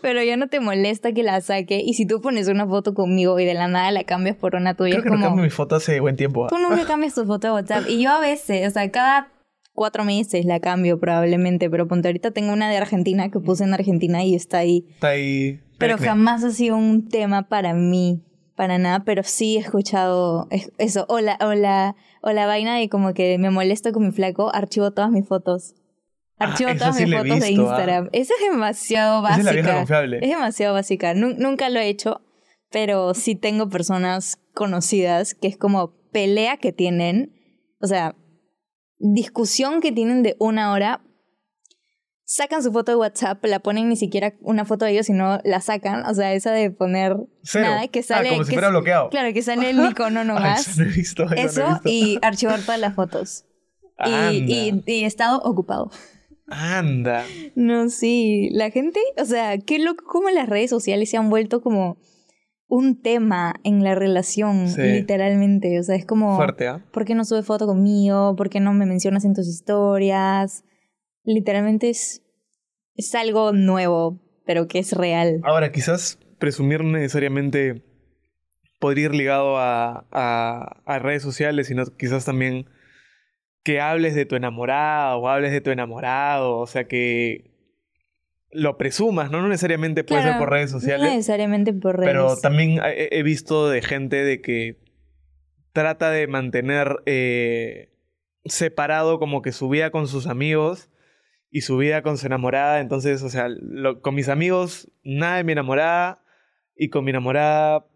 Pero ya no te molesta que la saque. Y si tú pones una foto conmigo y de la nada la cambias por una tuya, Creo que no como... cambio mi foto hace buen tiempo. ¿ah? Tú nunca cambias tu foto de WhatsApp. Y yo a veces, o sea, cada cuatro meses la cambio probablemente. Pero ponte, ahorita tengo una de Argentina que puse en Argentina y está ahí. Está ahí. Pero jamás ha sido un tema para mí, para nada, pero sí he escuchado es- eso, o la, o la, o la vaina de como que me molesto con mi flaco, archivo todas mis fotos. Ah, Archivo esa todas sí mis fotos de visto, ah. Instagram. Esa es demasiado Esa es la básica. vieja confiable. Es demasiado básica. Nu- nunca lo he hecho, pero sí tengo personas conocidas que es como pelea que tienen, o sea, discusión que tienen de una hora. Sacan su foto de WhatsApp, la ponen ni siquiera una foto de ellos, sino la sacan. O sea, esa de poner Cero. nada, que sale. ah, como si que fuera s- bloqueado. Claro, que sale el icono [LAUGHS] Ay, nomás. eso no he visto. Eso, no he Eso visto. y archivar todas las fotos. Y, y, y estado ocupado. Anda. No, sí, la gente, o sea, qué loco cómo las redes sociales se han vuelto como un tema en la relación, Sí. literalmente. O sea, es como, Fuerte, ¿ah? ¿por qué no subes foto conmigo? ¿Por qué no me mencionas en tus historias? Literalmente es, es algo nuevo, pero que es real. Ahora, quizás presumir necesariamente podría ir ligado a, a- a redes sociales, sino quizás también que hables de tu enamorada o hables de tu enamorado, o sea, que lo presumas, ¿no? No necesariamente puede ser por redes No sociales, necesariamente por redes. pero también he, he visto de gente de que trata de mantener eh, separado como que su vida con sus amigos y su vida con su enamorada. Entonces, o sea, lo- con mis amigos, nada de mi enamorada. Y con mi enamorada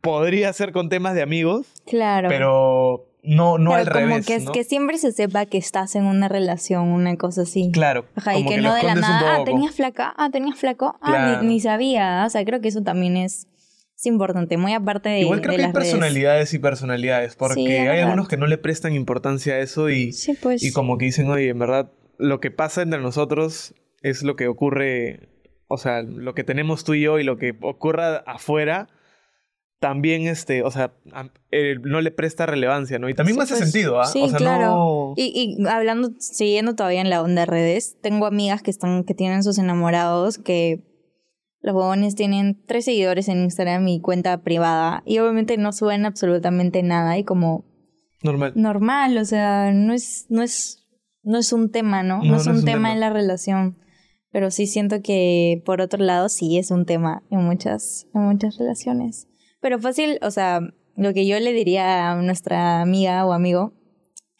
podría ser con temas de amigos, Claro. pero no, no Pero al como revés. que, es, ¿no? que siempre se sepa que estás en una relación, una cosa así. Claro. Ajá, y que, no de la nada, ah, tenías flaca, ah, tenías flaco, ah, Claro. ni, ni sabía. O sea, creo que eso también es, es importante, muy aparte de, Igual creo de que hay las redes. personalidades y personalidades, porque Sí, hay verdad. algunos que no le prestan importancia a eso y, Sí, pues. y como que dicen, oye, en verdad, lo que pasa entre nosotros es lo que ocurre, o sea, lo que tenemos tú y yo y lo que ocurra afuera, también, este, o sea, a- eh, no le presta relevancia, ¿no? Y también Sí, me hace pues. sentido, ¿ah? Sí, o sea, claro. no... Y, y hablando, siguiendo todavía en la onda de redes, tengo amigas que están, que tienen sus enamorados, que los huevones tienen tres seguidores en Instagram y cuenta privada, y obviamente no suben absolutamente nada, y como Normal. normal, o sea, no es, no es, no es un tema, ¿no? No, No, es, no un es un tema, tema. en la relación. Pero sí siento que por otro lado sí es un tema en muchas, en muchas relaciones. Pero fácil, o sea, lo que yo le diría a nuestra amiga o amigo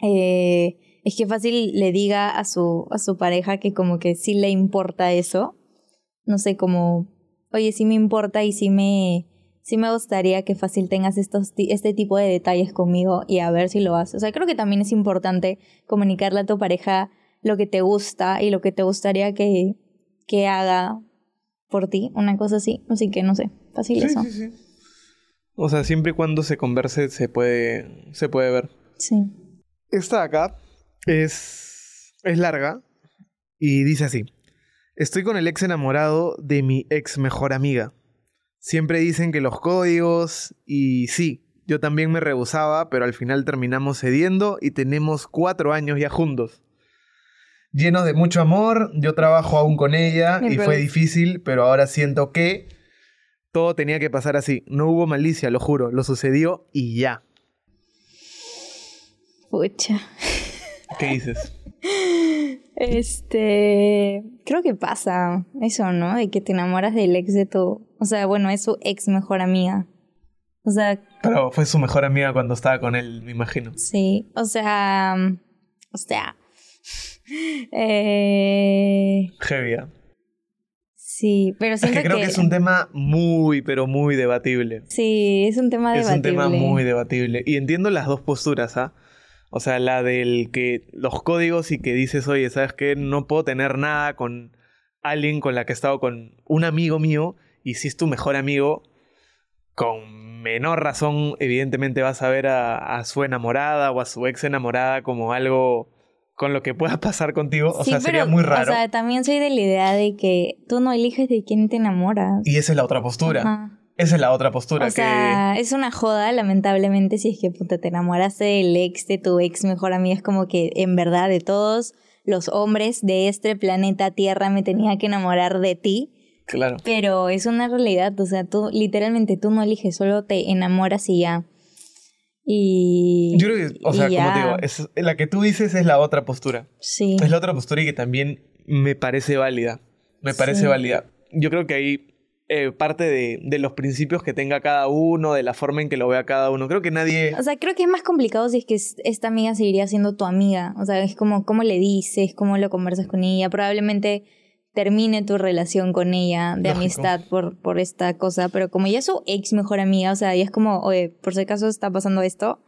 eh, es que fácil le diga a su, a su pareja que como que sí le importa eso. No sé, como, oye, sí me importa y sí me, sí me gustaría que fácil tengas estos, este tipo de detalles conmigo y a ver si lo haces. O sea, creo que también es importante comunicarle a tu pareja lo que te gusta y lo que te gustaría que, que haga por ti, una cosa así. Así que no sé, fácil Sí, eso. sí, sí. O sea, siempre y cuando se converse se puede, se puede ver. Sí. Esta de acá es, es larga y dice así. Estoy con el ex enamorado de mi ex mejor amiga. Siempre dicen que los códigos y sí, yo también me rehusaba, pero al final terminamos cediendo y tenemos cuatro años ya juntos. Llenos de mucho amor, yo trabajo aún con ella y fue difícil, pero ahora siento que todo tenía que pasar así. No hubo malicia, lo juro, lo sucedió y ya. Pucha. ¿Qué dices? [LAUGHS] Este, creo que pasa eso, ¿no? De que te enamoras del ex de tu, o sea, bueno, es su ex mejor amiga. O sea, Pero fue su mejor amiga cuando estaba con él, me imagino. sí, o sea, o sea, [LAUGHS] eh, Heavy, ¿ah? Sí, pero Es siento que creo que... es un tema muy, pero muy debatible. sí, es un tema Es debatible. un tema muy debatible. Y entiendo las dos posturas, ¿ah? O sea, la del que los códigos y que dices, oye, ¿sabes qué? No puedo tener nada con alguien con la que he estado con un amigo mío y si es tu mejor amigo, con menor razón, evidentemente vas a ver a, a su enamorada o a su ex enamorada como algo, con lo que pueda [LAUGHS] pasar contigo, o Sí, sea, sería pero, muy raro. O sea, también soy de la idea de que tú no eliges de quién te enamoras. y esa es la otra postura. Ajá. Esa es la otra postura O sea, es una joda, lamentablemente, si es que puta, te enamoraste del ex de tu ex mejor amiga. Es como que, en verdad, de todos los hombres de este planeta Tierra me tenía que enamorar de ti. que. Claro. Pero es una realidad, o sea, tú, literalmente, tú no eliges, solo te enamoras y ya. Y. Yo creo que, o sea, como te digo, es- la que tú dices es la otra postura. Sí. Es la otra postura y que también me parece válida. Me parece Sí. válida. Yo creo que ahí eh, parte de, de los principios que tenga cada uno, de la forma en que lo vea cada uno. Creo que nadie... O sea, creo que es más complicado si es que es- esta amiga seguiría siendo tu amiga. O sea, es como cómo le dices, cómo lo conversas con ella. Probablemente termine tu relación con ella de Lógico. amistad por, por esta cosa. Pero como ya es su ex mejor amiga, o sea, ya es como, oye, por si acaso está pasando esto,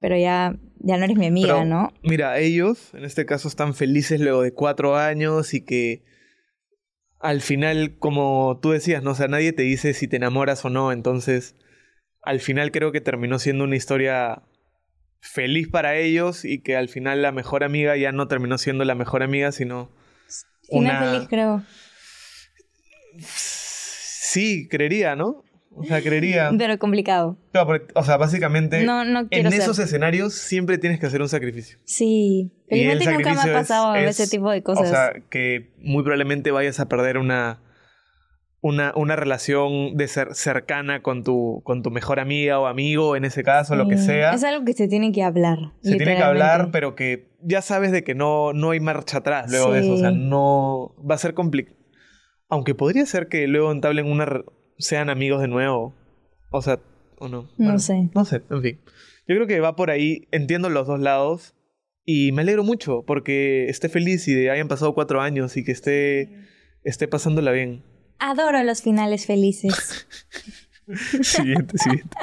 pero ya, ya no eres mi amiga, Pero, ¿no? Mira, ellos en este caso están felices luego de cuatro años y que al final, como tú decías, no, o sea, nadie te dice si te enamoras o no, entonces al final creo que terminó siendo una historia feliz para ellos y que al final la mejor amiga ya no terminó siendo la mejor amiga, sino Una- feliz, creo. sí, creería, ¿no? O sea, creería. Pero complicado. Porque, o sea, básicamente No, no quiero en ser. esos escenarios siempre tienes que hacer un sacrificio. Sí. Felizmente nunca me ha pasado es- ese tipo de cosas. O sea, que muy probablemente vayas a perder una, una, una relación de ser cercana con tu, con tu mejor amiga o amigo, en ese caso, lo que Sí. sea. Es algo que se tiene que hablar. Se tiene que hablar, pero que ya sabes de que no, no hay marcha atrás luego de eso. O sea, Sí. no. Va a ser complicado. Aunque podría ser que luego entablen una. sean amigos de nuevo. O sea, o no. No sé. No sé, en fin. Yo creo que va por ahí. Entiendo los dos lados. Y me alegro mucho porque esté feliz y de hayan pasado cuatro años y que esté, esté pasándola bien. Adoro los finales felices. [LAUGHS] siguiente, siguiente.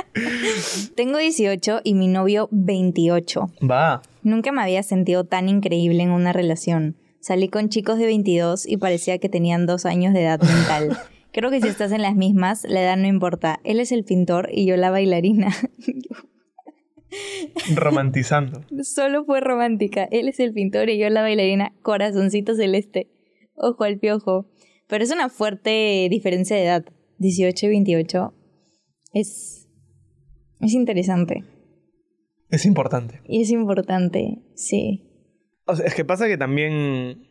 Tengo 18 y mi novio 28. Va. Nunca me había sentido tan increíble en una relación. Salí con chicos de 22 y parecía que tenían dos años de edad mental. [LAUGHS] Creo que si estás en las mismas, la edad no importa. Él es el pintor y yo la bailarina. [LAUGHS] Romantizando. Solo fue romántica. Él es el pintor y yo la bailarina. Corazoncito celeste. Ojo al piojo. Pero es una fuerte diferencia de edad. 18 y 28. Es. Es interesante. Es importante. Y es importante, sí. O sea, es que pasa que también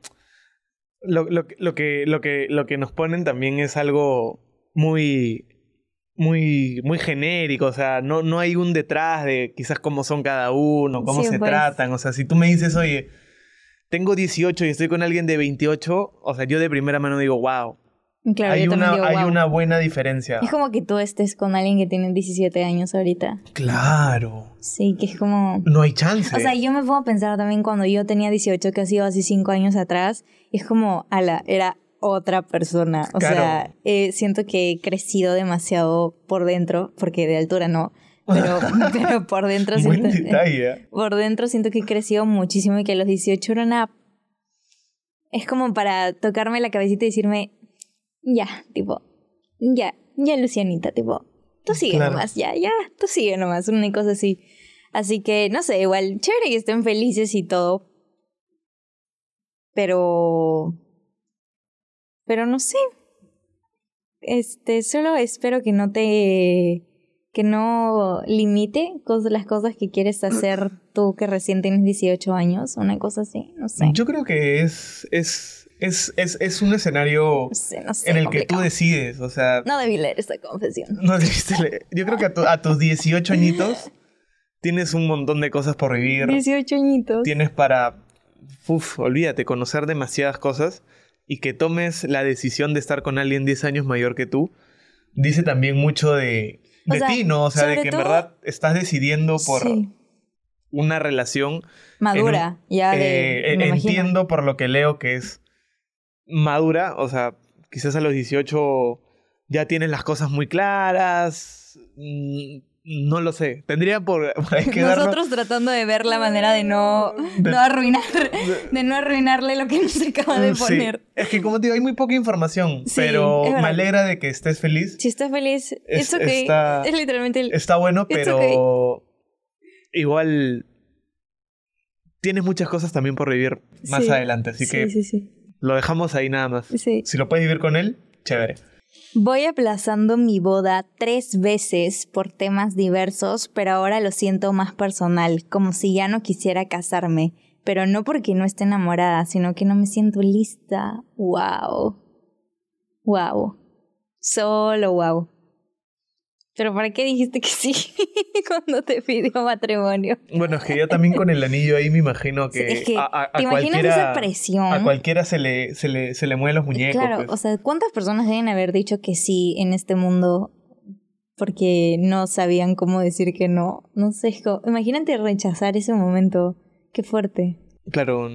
lo, lo, lo que, lo, que, lo que nos ponen también es algo muy, muy, muy genérico. O sea, no, no hay un detrás de quizás cómo son cada uno, cómo Sí, se pues. tratan. O sea, si tú me dices, oye, tengo 18 y estoy con alguien de 28, o sea, yo de primera mano digo, wow. Claro, hay yo también una, digo, hay "Wow". una buena diferencia. Es como que tú estés con alguien que tiene 17 años ahorita. Claro. Sí, que es como... No hay chance. O sea, yo me pongo a pensar también cuando yo tenía 18, que ha sido así 5 años atrás, y es como, ala, era otra persona. O Claro. sea, eh, siento que he crecido demasiado por dentro, porque de altura no, pero, [LAUGHS] [LAUGHS] pero por dentro siento, detalle. ¿eh? por dentro siento que he crecido muchísimo y que a los 18 era una... Es como para tocarme la cabecita y decirme, ya, tipo, ya, ya Lucianita, tipo, tú sigue Claro. nomás, ya, ya, tú sigue nomás, una cosa así. Así que, no sé, igual, chévere que estén felices y todo. Pero... Pero no sé. Este, solo espero que no te... que no limite las cosas que quieres hacer tú que recién tienes 18 años, una cosa así, no sé. Yo creo que es, es, es, es, es un escenario No sé, no sé. en el que tú decides. O sea, No debí leer esta confesión. No debiste leer. Yo creo que a, tu- a tus 18 añitos [LAUGHS] tienes un montón de cosas por vivir. 18 añitos. Tienes para, uf, olvídate, conocer demasiadas cosas y que tomes la decisión de estar con alguien 10 años mayor que tú. Dice también mucho de, O de sea, ti, ¿no? O sea, de que en verdad estás decidiendo por Sí. una relación. Madura, ya de... Eh, me imagino. entiendo por lo que leo que es madura, o sea, quizás a los 18 ya tienes las cosas muy claras. Mm, No lo sé. Tendría por, [LAUGHS] que Nosotros tratando de ver la manera de no, De- no arruinar, de no arruinarle lo que nos acaba de Sí. poner. Es que como te digo, hay muy poca información, Sí, pero me alegra de que estés feliz. Si estás feliz, Es- es ok. está- Es literalmente el... Está bueno, pero igual tienes muchas cosas también por vivir más Sí. adelante, así sí, que sí, sí. lo dejamos ahí nada más. Sí. Si lo puedes vivir con él, chévere. Voy aplazando mi boda tres veces por temas diversos, pero ahora lo siento más personal, como si ya no quisiera casarme. Pero no porque no esté enamorada, sino que no me siento lista. ¡Wow! ¡Wow! Solo wow. Pero ¿para qué dijiste que sí [LAUGHS] cuando te pidió matrimonio? Bueno, es que yo también con el anillo ahí me imagino que, es que a, a- a ¿Te imaginas cualquiera, esa presión? a cualquiera se le, se le, se le mueven los muñecos. Claro, pues. o sea, ¿cuántas personas deben haber dicho que sí en este mundo porque no sabían cómo decir que no? No sé, imagínate rechazar ese momento. Qué fuerte. Claro,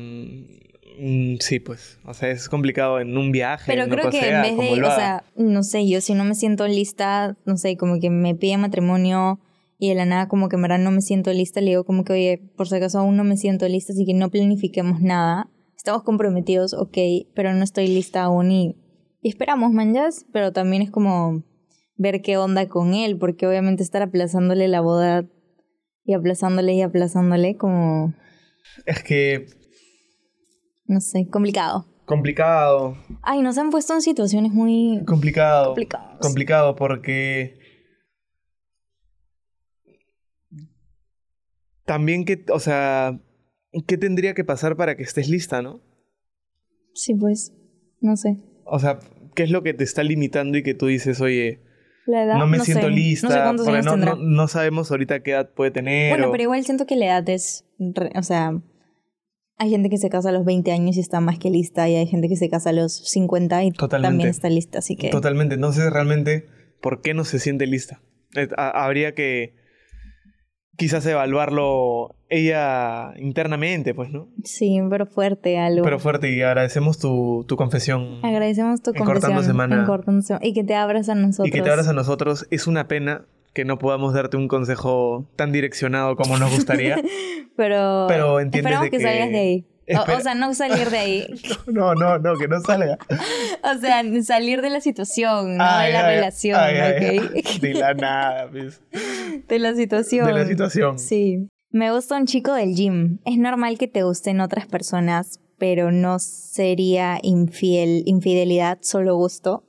sí, pues. O sea, es complicado en un viaje. Pero creo que sea, en vez de, o sea, no sé, yo si no me siento lista, no sé, como que me pide matrimonio y de la nada como que en verdad no me siento lista, le digo como que, oye, por si acaso aún no me siento lista, así que no planifiquemos nada. Estamos comprometidos, ok, pero no estoy lista aún y, y esperamos, manjas, pero también es como ver qué onda con él, porque obviamente estar aplazándole la boda y aplazándole y aplazándole como, Es que no sé, complicado. complicado, Ay, nos han puesto en situaciones muy complicado. complicadas. Complicado porque también que, o sea, ¿qué tendría que pasar para que estés lista, no? Sí, pues, no sé. O sea, ¿qué es lo que te está limitando y que tú dices, oye, La edad, no me no siento sé. lista? No sé cuántos porque años no, tendrá. no, no sabemos ahorita qué edad puede tener. bueno, o- pero igual siento que la edad es, re- o sea, hay gente que se casa a los 20 años y está más que lista y hay gente que se casa a los 50 y Totalmente. también está lista, así que Totalmente. Entonces, realmente, ¿por qué no se siente lista? Eh, ha- Habría que quizás evaluarlo ella internamente, pues, ¿no? sí, pero fuerte algo. Pero fuerte y agradecemos tu, tu confesión. Agradecemos tu En Cortando confesión Semana. en Cortando Semana. y que te abras a nosotros. Y que te abras a nosotros. Es una pena que no podamos darte un consejo tan direccionado como nos gustaría. [LAUGHS] Pero, Pero entiendes esperamos de que, que- salgas de ahí. O- O, sea, no salir de ahí. [LAUGHS] no, no, no, que no salga. [LAUGHS] O sea, salir de la situación, no Ay, de la ay, relación, ay, ¿ok? De la nada, pues. De la situación. De la situación. Sí. Me gusta un chico del gym. Es normal que te gusten otras personas, pero no sería infiel, infidelidad, solo gusto.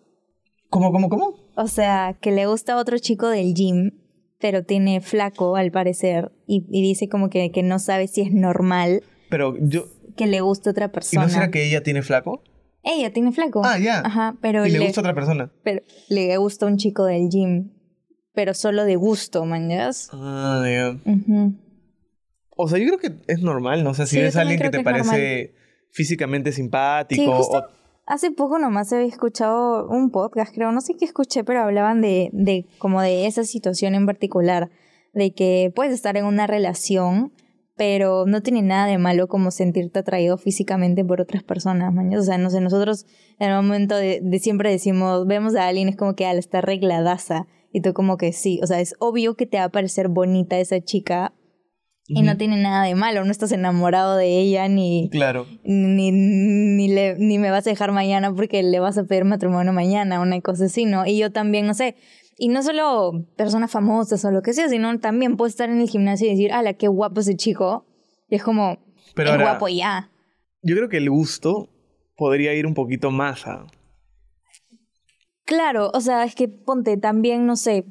¿Cómo, cómo, cómo? O sea, que le gusta otro chico del gym, pero tiene flaco al parecer, y, y dice como que, que no sabe si es normal Pero yo... que le guste otra ¿Y persona. no será que ella tiene flaco? Ella tiene flaco. Ah, ya. Ajá, pero y le le, gusta a otra persona. pero le gusta un chico del gym, pero solo de gusto, mañas. Ah, ya. O sea, yo creo que es normal, ¿no? O sea, si Sí, ves a alguien que te que parece físicamente simpático Sí, o- Hace poco nomás había escuchado un podcast, creo, no sé qué escuché, pero hablaban de, de como de esa situación en particular, de que puedes estar en una relación, pero no tiene nada de malo como sentirte atraído físicamente por otras personas, mañas. O sea, no sé, nosotros en el momento de, de siempre decimos, vemos a alguien, es como que, ah, está arregladaza, y tú como que sí, o sea, es obvio que te va a parecer bonita esa chica, y no tiene nada de malo, no estás enamorado de ella, ni Claro. ni, ni, le, ni me vas a dejar mañana porque le vas a pedir matrimonio mañana, una cosa así, ¿no? Y yo también, no sé, y no solo personas famosas o lo que sea, sino también puedo estar en el gimnasio y decir, ala, qué guapo ese chico. Y es como, Pero es ahora, guapo ya. yo creo que el gusto podría ir un poquito más a... Claro, o sea, es que ponte también, no sé,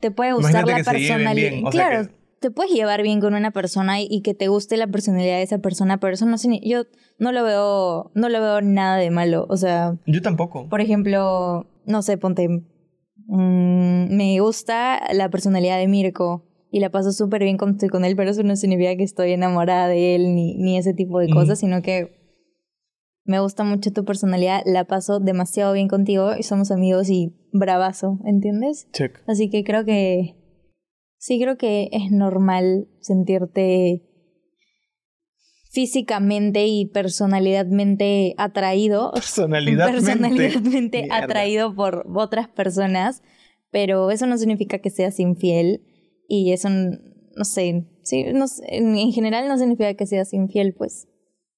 te puede gustar Imagínate la personalidad. claro, que- te puedes llevar bien con una persona y, y que te guste la personalidad de esa persona, pero eso no yo no lo veo, no lo veo nada de malo. O sea, Yo tampoco. Por ejemplo, no sé, ponte. mm, me gusta la personalidad de Mirko y la paso súper bien con, con él, pero eso no significa que estoy enamorada de él ni, ni ese tipo de Ujú. cosas, sino que me gusta mucho tu personalidad, la paso demasiado bien contigo y somos amigos y bravazo, ¿entiendes? Check. Así que creo que. Sí, creo que es normal sentirte físicamente y personalidadmente atraído Personalidadmente. [LAUGHS] personalidadmente Mierda. atraído por otras personas, pero eso no significa que seas infiel y eso, no sé, sí, no en general no significa que seas infiel, pues.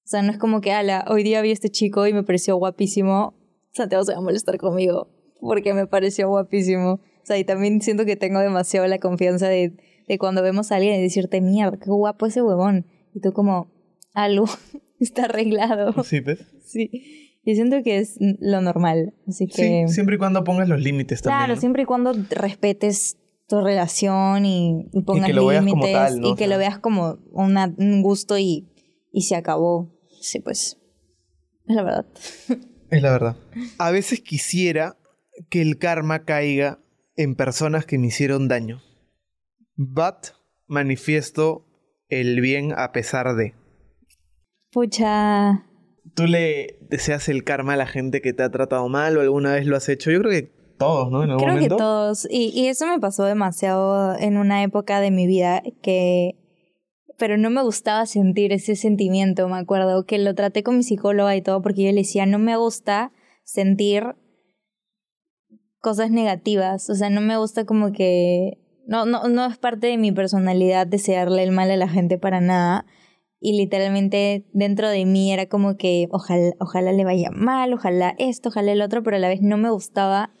O sea, no es como que, ala, hoy día vi a este chico y me pareció guapísimo, Santiago se va a molestar conmigo porque me pareció guapísimo. O sea, y también siento que tengo demasiado la confianza de, de cuando vemos a alguien y decirte, mierda, qué guapo ese huevón. Y tú como, Algo [LAUGHS] está arreglado. Sí, ¿ves? Sí. Yo siento que es lo normal. Así que. Sí, siempre y cuando pongas los límites también. Claro, ¿no? siempre y cuando respetes tu relación y, y pongas que lo veas como límites tal, ¿no? y O que sea. lo veas como una- un gusto y, y se acabó. Sí, pues. Es la verdad. Es la verdad. A veces quisiera que el karma caiga en personas que me hicieron daño. But manifiesto el bien a pesar de. Pucha. ¿Tú le deseas el karma a la gente que te ha tratado mal o alguna vez lo has hecho? Yo creo que todos, ¿no? En algún Creo momento. que todos. Y, y eso me pasó demasiado en una época de mi vida que. Pero no me gustaba sentir ese sentimiento, me acuerdo, que lo traté con mi psicóloga y todo, porque yo le decía, no me gusta sentir cosas negativas. O sea, no me gusta como que. No, no, no es parte de mi personalidad desearle el mal a la gente para nada. Y literalmente dentro de mí era como que ojalá, ojalá le vaya mal, ojalá esto, ojalá el otro, pero a la vez no me gustaba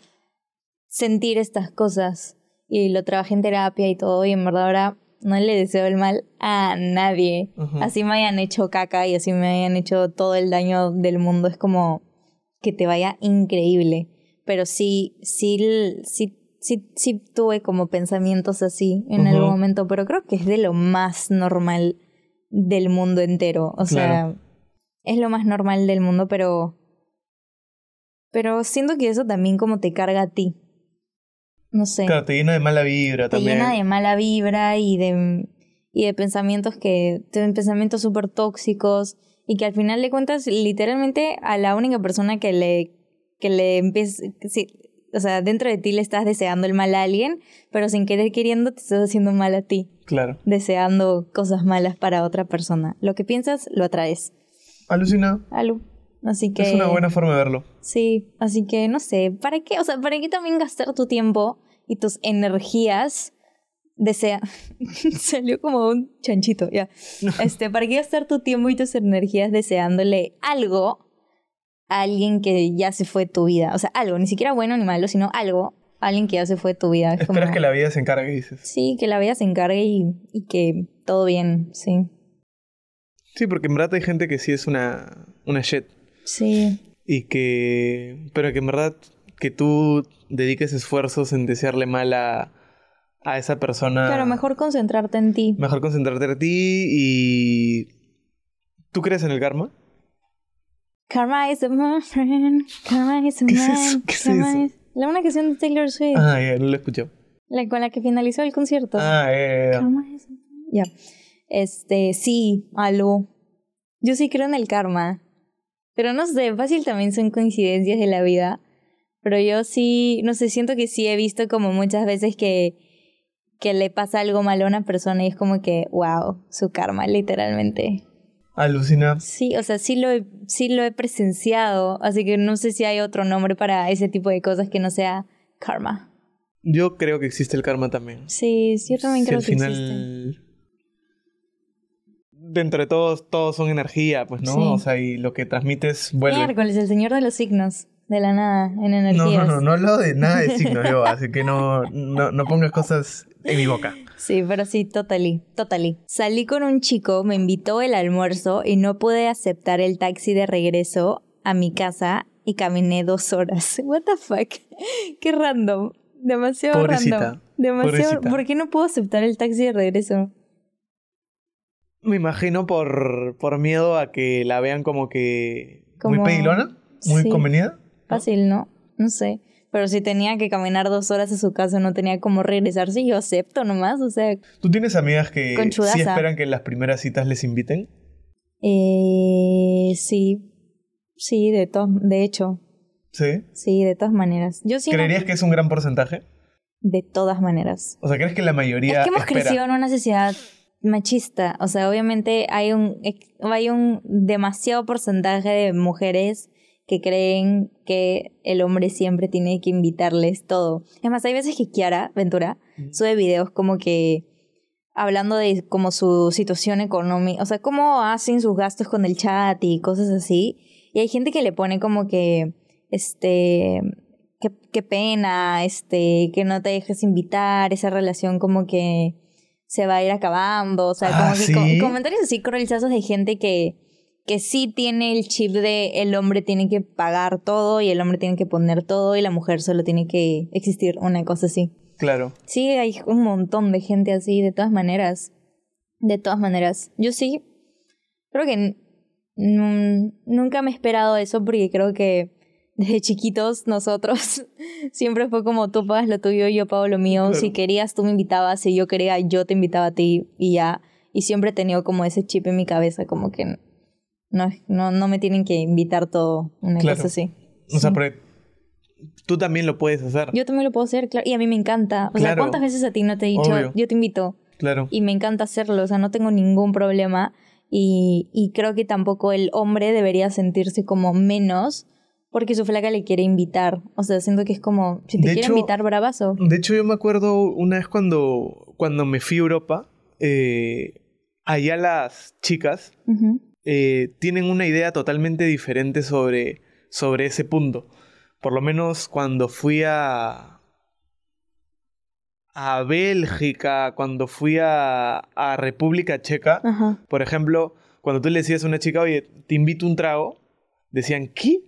sentir estas cosas. Y lo trabajé en terapia y todo, y en verdad ahora no le deseo el mal a nadie. Así me hayan hecho caca y así me hayan hecho todo el daño del mundo. Es como que te vaya increíble. Pero sí, sí, sí, sí, sí tuve como pensamientos así en algún momento, pero creo que es de lo más normal del mundo entero. O sea, es lo más normal del mundo, pero. Pero siento que eso también como te carga a ti. No sé. Claro, te llena de mala vibra te también. llena de mala vibra y de, y de pensamientos que. de pensamientos súper tóxicos. Y que al final de cuentas, literalmente, a la única persona que le. Que le empieza. sí, o sea, dentro de ti le estás deseando el mal a alguien, pero sin querer queriendo te estás haciendo mal a ti Claro. deseando cosas malas para otra persona. Lo que piensas, lo atraes. Alucina. Algo. Así que. Es una buena forma de verlo. Sí, así que no sé, ¿para qué? O sea, ¿para qué también gastar tu tiempo y tus energías? Desea. [LAUGHS] Salió como un chanchito, ya. [LAUGHS] Este, ¿para qué gastar tu tiempo y tus energías deseándole algo a alguien que ya se fue de tu vida? O sea, algo, ni siquiera bueno ni malo, sino algo alguien que ya se fue de tu vida. Es Esperas como- que la vida se encargue, dices. Sí, que la vida se encargue y, y que todo bien, sí. Sí, porque en verdad hay gente que sí es una, una shit. Sí, Y que. Pero que en verdad que tú dediques esfuerzos en desearle mal a, a esa persona. Claro, mejor concentrarte en ti. Mejor concentrarte en ti y. ¿Tú crees en el karma? Karma is a friend, karma is a ¿Qué es man, eso? ¿Qué es karma eso? is- La una canción de Taylor Swift, Ah, ya, no lo escuché. la con la que finalizó el concierto. Ah, ya, ya. Karma is a man. Ya. Este, sí, algo. Yo sí creo en el karma. Pero no sé, fácil también son coincidencias de la vida. Pero yo sí, no sé, siento que sí he visto como muchas veces que, que le pasa algo malo a una persona y es como que, wow, su karma, literalmente. Alucina. Sí, o sea, sí lo, he, sí lo he presenciado, así que no sé si hay otro nombre para ese tipo de cosas que no sea karma. Yo creo que existe el karma también. Sí, sí, yo también Si creo al que final. existe. Dentro de todos, todos son energía, pues, ¿no? Sí. O sea, y lo que transmites vuelve. Miércoles, el señor de los signos, de la nada, en No, energías. no, no, no hablo de nada de signos [LAUGHS] yo, así que no, no, no pongas cosas en mi boca. Sí, pero sí, totally, totally. Salí con un chico, me invitó el almuerzo y no pude aceptar el taxi de regreso a mi casa y caminé dos horas. [LAUGHS] What the fuck? Qué random. Demasiado Pobrecita, random. Demasiado. pobrecita. ¿Por qué no puedo aceptar el taxi de regreso? Me imagino por, por miedo a que la vean como que Como- muy pedilona, muy Sí. convenida. Fácil, ¿no? No sé. Pero si tenía que caminar dos horas a su casa, no tenía cómo regresarse, yo acepto nomás. O sea, ¿Tú tienes amigas que sí esperan que en las primeras citas les inviten? eh, sí. Sí, de, to de hecho. ¿Sí? Sí, de todas maneras. Yo sí. no- ¿Creerías que es un gran porcentaje? De todas maneras. O sea, ¿crees que la mayoría Es que hemos espera? crecido en una sociedad machista. O sea, obviamente hay un, hay un demasiado porcentaje de mujeres que creen que el hombre siempre tiene que invitarles todo. Es más, hay veces que Kiara Ventura sube videos como que hablando de como su situación económica, o sea, cómo hacen sus gastos con el chat y cosas así. Y hay gente que le pone como que, este, qué, qué pena, este, que no te dejes invitar, esa relación como que se va a ir acabando. O sea, como Ah, que ¿sí? co- comentarios así cruelzazos de gente que, que sí tiene el chip de el hombre tiene que pagar todo y el hombre tiene que poner todo y la mujer solo tiene que existir, una cosa así. Claro. Sí, hay un montón de gente así, de todas maneras. De todas maneras. Yo sí, creo que nun- nunca me he esperado eso porque creo que desde chiquitos nosotros [LAUGHS] siempre fue como tú pagas lo tuyo, yo pago lo mío. Claro. Si querías, tú me invitabas. Si yo quería, yo te invitaba a ti y ya. Y siempre he tenido como ese chip en mi cabeza, como que no, no, no me tienen que invitar todo, una Claro. cosa así. O sea, porque tú también lo puedes hacer. Yo también lo puedo hacer, claro. Y a mí me encanta. O sea, Claro. ¿cuántas veces a ti no te he dicho, Obvio. yo te invito? Claro. y me encanta hacerlo, o sea, no tengo ningún problema y, y creo que tampoco el hombre debería sentirse como menos porque su flaca le quiere invitar, o sea, siento que es como, si te De quiere hecho- invitar, bravazo. De hecho, yo me acuerdo una vez cuando, cuando me fui a Europa, eh, allá las chicas Ujú. Eh, tienen una idea totalmente diferente sobre, sobre ese punto. Por lo menos cuando fui a, a Bélgica, cuando fui a, a República Checa, Ajá. por ejemplo, cuando tú le decías a una chica, oye, te invito un trago, decían, ¿qué?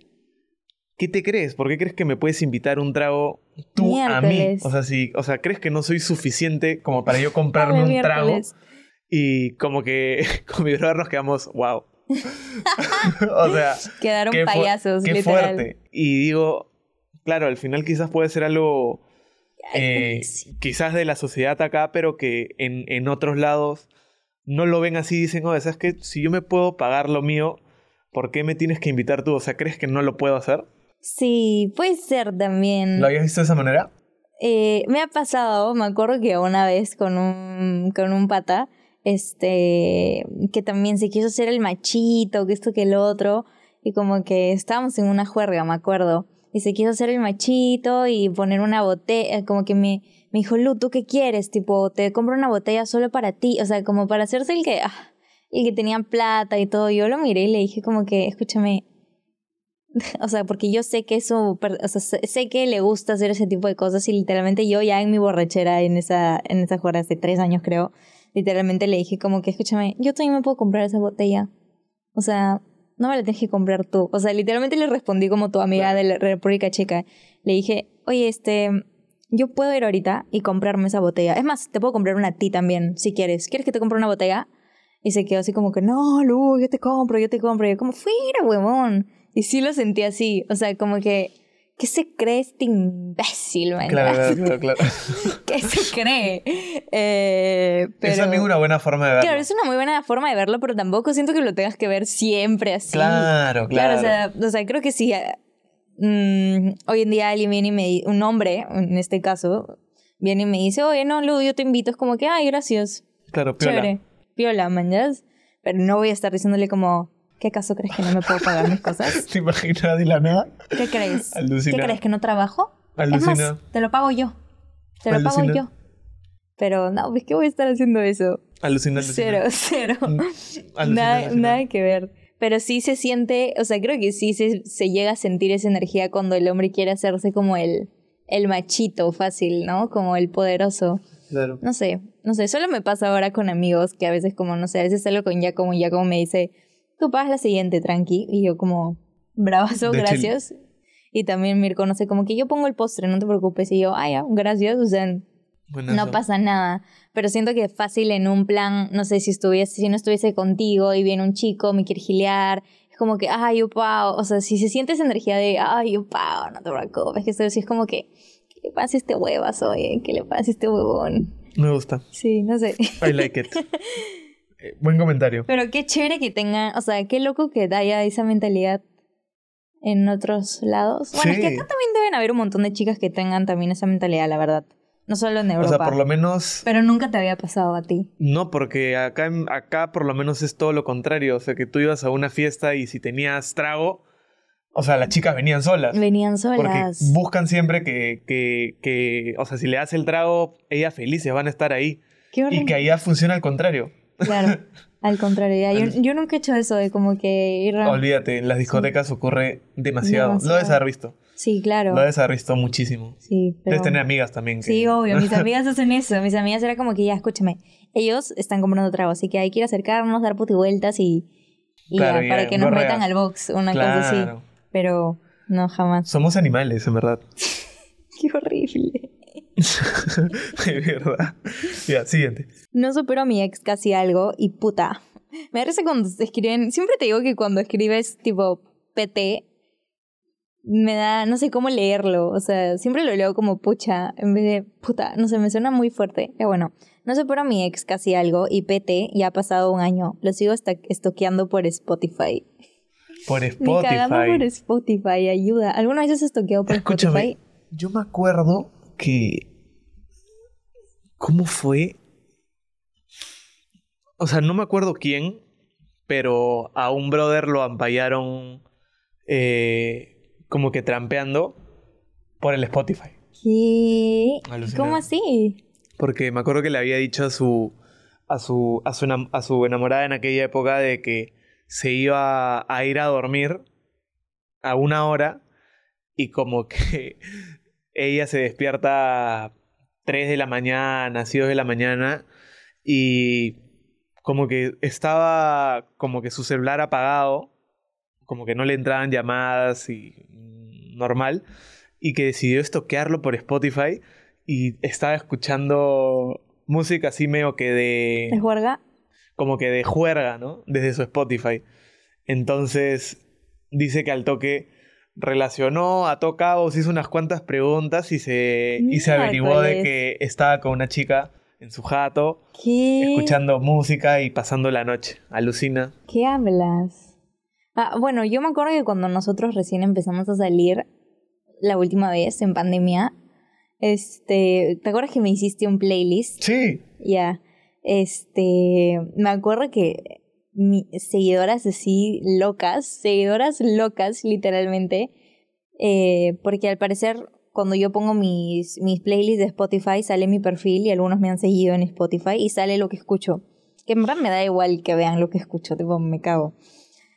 ¿Qué te crees? ¿Por qué crees que me puedes invitar un trago tú a mí? O sea, si, o sea, ¿crees que no soy suficiente como para yo [LAUGHS] comprarme un trago? Y como que [LAUGHS] con mi brother nos quedamos, wow. [LAUGHS] o sea, Quedaron qué, payasos, qué literal. fuerte. Y digo, claro, al final quizás puede ser algo eh, sí. quizás de la sociedad acá, pero que en, en otros lados no lo ven así, dicen, oye, ¿sabes qué? Si yo me puedo pagar lo mío, ¿por qué me tienes que invitar tú? O sea, ¿crees que no lo puedo hacer? Sí, puede ser también. ¿Lo habías visto de esa manera? Eh, me ha pasado, me acuerdo que una vez con un, con un pata, este, que también se quiso hacer el machito, que esto que el otro, y como que estábamos en una juerga, me acuerdo, y se quiso hacer el machito y poner una botella, como que me, me dijo, Lu, ¿tú qué quieres? Tipo, te compro una botella solo para ti, o sea, como para hacerse el que, ah, el que tenía plata y todo, yo lo miré y le dije como que, escúchame, [LAUGHS] o sea, porque yo sé que eso, o sea, sé, que le gusta hacer ese tipo de cosas y literalmente yo ya en mi borrachera en esa, en esa juega hace tres años creo, literalmente le dije como que, escúchame, yo también me puedo comprar esa botella. O sea, no me la tienes que comprar tú. O sea, literalmente le respondí como tu amiga de la República Checa. Le dije, oye, este, yo puedo ir ahorita y comprarme esa botella. Es más, te puedo comprar una a ti también, si quieres. ¿Quieres que te compre una botella? Y se quedó así como que, no, Lu, yo te compro, yo te compro. Y yo como, fuera, huevón. Y sí lo sentí así. O sea, como que, ¿qué se cree este imbécil, man? Claro, claro, [LAUGHS] claro. claro. ¿Qué se cree? Eh, pero... Es una buena forma de verlo. Claro, es una muy buena forma de verlo, pero tampoco siento que lo tengas que ver siempre así. Claro, claro. o, sea, o sea, creo que sí. mm, hoy en día alguien viene y me dice, un hombre, en este caso, viene y me dice, oye, no, Lu, yo te invito. Es como que, ay, gracias. Claro, piola. Chévere. Piola, mañas. Pero no voy a estar diciéndole como, ¿qué acaso crees que no me puedo pagar mis cosas? [LAUGHS] ¿Te imaginas de la nada? ¿Qué crees? Alucina. ¿Qué crees que no trabajo? Es Alucina. más, te lo pago yo. Te lo pago yo. Pero no, ¿ves qué voy a estar haciendo eso? Alucina. Cero, cero. [LAUGHS] Alucina, nada, nada que ver. Pero sí se siente, o sea, creo que sí se, se llega a sentir esa energía cuando el hombre quiere hacerse como el, el machito fácil, ¿no? Como el poderoso. Claro. No sé, no sé, solo me pasa ahora con amigos que a veces como, no sé, a veces salgo con Giacomo y Giacomo me dice, tú pagas la siguiente, tranqui. Y yo como, bravazo, De gracias. Y también Mirko, no sé, como que yo pongo el postre, no te preocupes. Y yo, ah, ya, gracias, o sea, no pasa nada. Pero siento que es fácil en un plan, no sé, si estuviese, si no estuviese contigo y viene un chico, me quiere gilear, es como que, ay, yo pao. O sea, si se siente esa energía de, ay, yo pao, no te preocupes, que es como que, ¿qué le pasa a este huevas, oye? ¿Qué le pasa a este huevón? Me gusta. Sí, no sé. I like it. [LAUGHS] Eh, buen comentario. Pero qué chévere que tengan, o sea, qué loco que haya esa mentalidad en otros lados. Bueno, es que Sí. acá también deben haber un montón de chicas que tengan también esa mentalidad, la verdad. No solo en O Europa. sea, por lo menos Pero nunca te había pasado a ti. No, porque acá, acá por lo menos es todo lo contrario. O sea, que tú ibas a una fiesta y si tenías trago, o sea, las chicas venían solas. Venían Porque solas. buscan siempre que, que, que, o sea, si le das el trago, ellas felices van a estar ahí. Qué Y que allá funciona al contrario. Claro, [LAUGHS] al contrario. ya, Yo, yo nunca he hecho eso de como que ir a... Olvídate, en las discotecas ocurre demasiado. Lo debes haber visto. Sí, claro. Lo debes haber visto muchísimo. Sí, pero... Debes tener amigas también. que- Sí, obvio, mis [LAUGHS] amigas hacen eso. Mis amigas era como que ya, escúchame, ellos están comprando trago, así que hay que ir a acercarnos, dar vueltas y, y Claro, ya, y para ya, que nos metan al box, una cosa así. Pero no, jamás. Somos animales, en verdad. [LAUGHS] Qué horrible. [LAUGHS] de verdad. Ya, siguiente. No supero a mi ex casi algo y puta. Me da risa cuando escriben. Siempre te digo que cuando escribes tipo PT, me da. No sé cómo leerlo. O sea, siempre lo leo como pucha en vez de puta. No sé, me suena muy fuerte. Pero bueno, no supero a mi ex casi algo y PT ya ha pasado un año. Lo sigo hasta estoqueando por Spotify. Por Ni cagando por Spotify. Spotify, ayuda. ¿Alguna vez has estoqueado por Escúchame, Spotify? yo me acuerdo que. ¿Cómo fue? O sea, no me acuerdo quién, pero a un brother lo ampallaron eh, como que trampeando por el Spotify. ¿Qué? ¿Cómo así? Porque me acuerdo que le había dicho a su, a su, a su, a su enamorada en aquella época de que se iba a ir a dormir a una hora y como que [LAUGHS] ella se despierta 3 de la mañana, así 2 de la mañana y como que estaba como que su celular apagado, como que no le entraban llamadas y normal y que decidió estoquearlo por Spotify y estaba escuchando música así medio que de ¿Es juerga? como que de juerga, ¿no? Desde su Spotify. Entonces, dice que al toque relacionó, ató cabos, hizo unas cuantas preguntas y se, y se averiguó de que estaba con una chica en su jato, ¿Qué? escuchando música y pasando la noche. Alucina. ¿Qué hablas? Ah, bueno, yo me acuerdo que cuando nosotros recién empezamos a salir la última vez en pandemia, este, ¿te acuerdas que me hiciste un playlist? Sí. Ya, este, me acuerdo que mi, seguidoras así locas, seguidoras locas literalmente, eh, porque al parecer cuando yo pongo mis, mis playlists de Spotify sale mi perfil y algunos me han seguido en Spotify y sale lo que escucho. Que en verdad me da igual que vean lo que escucho, tipo me cago.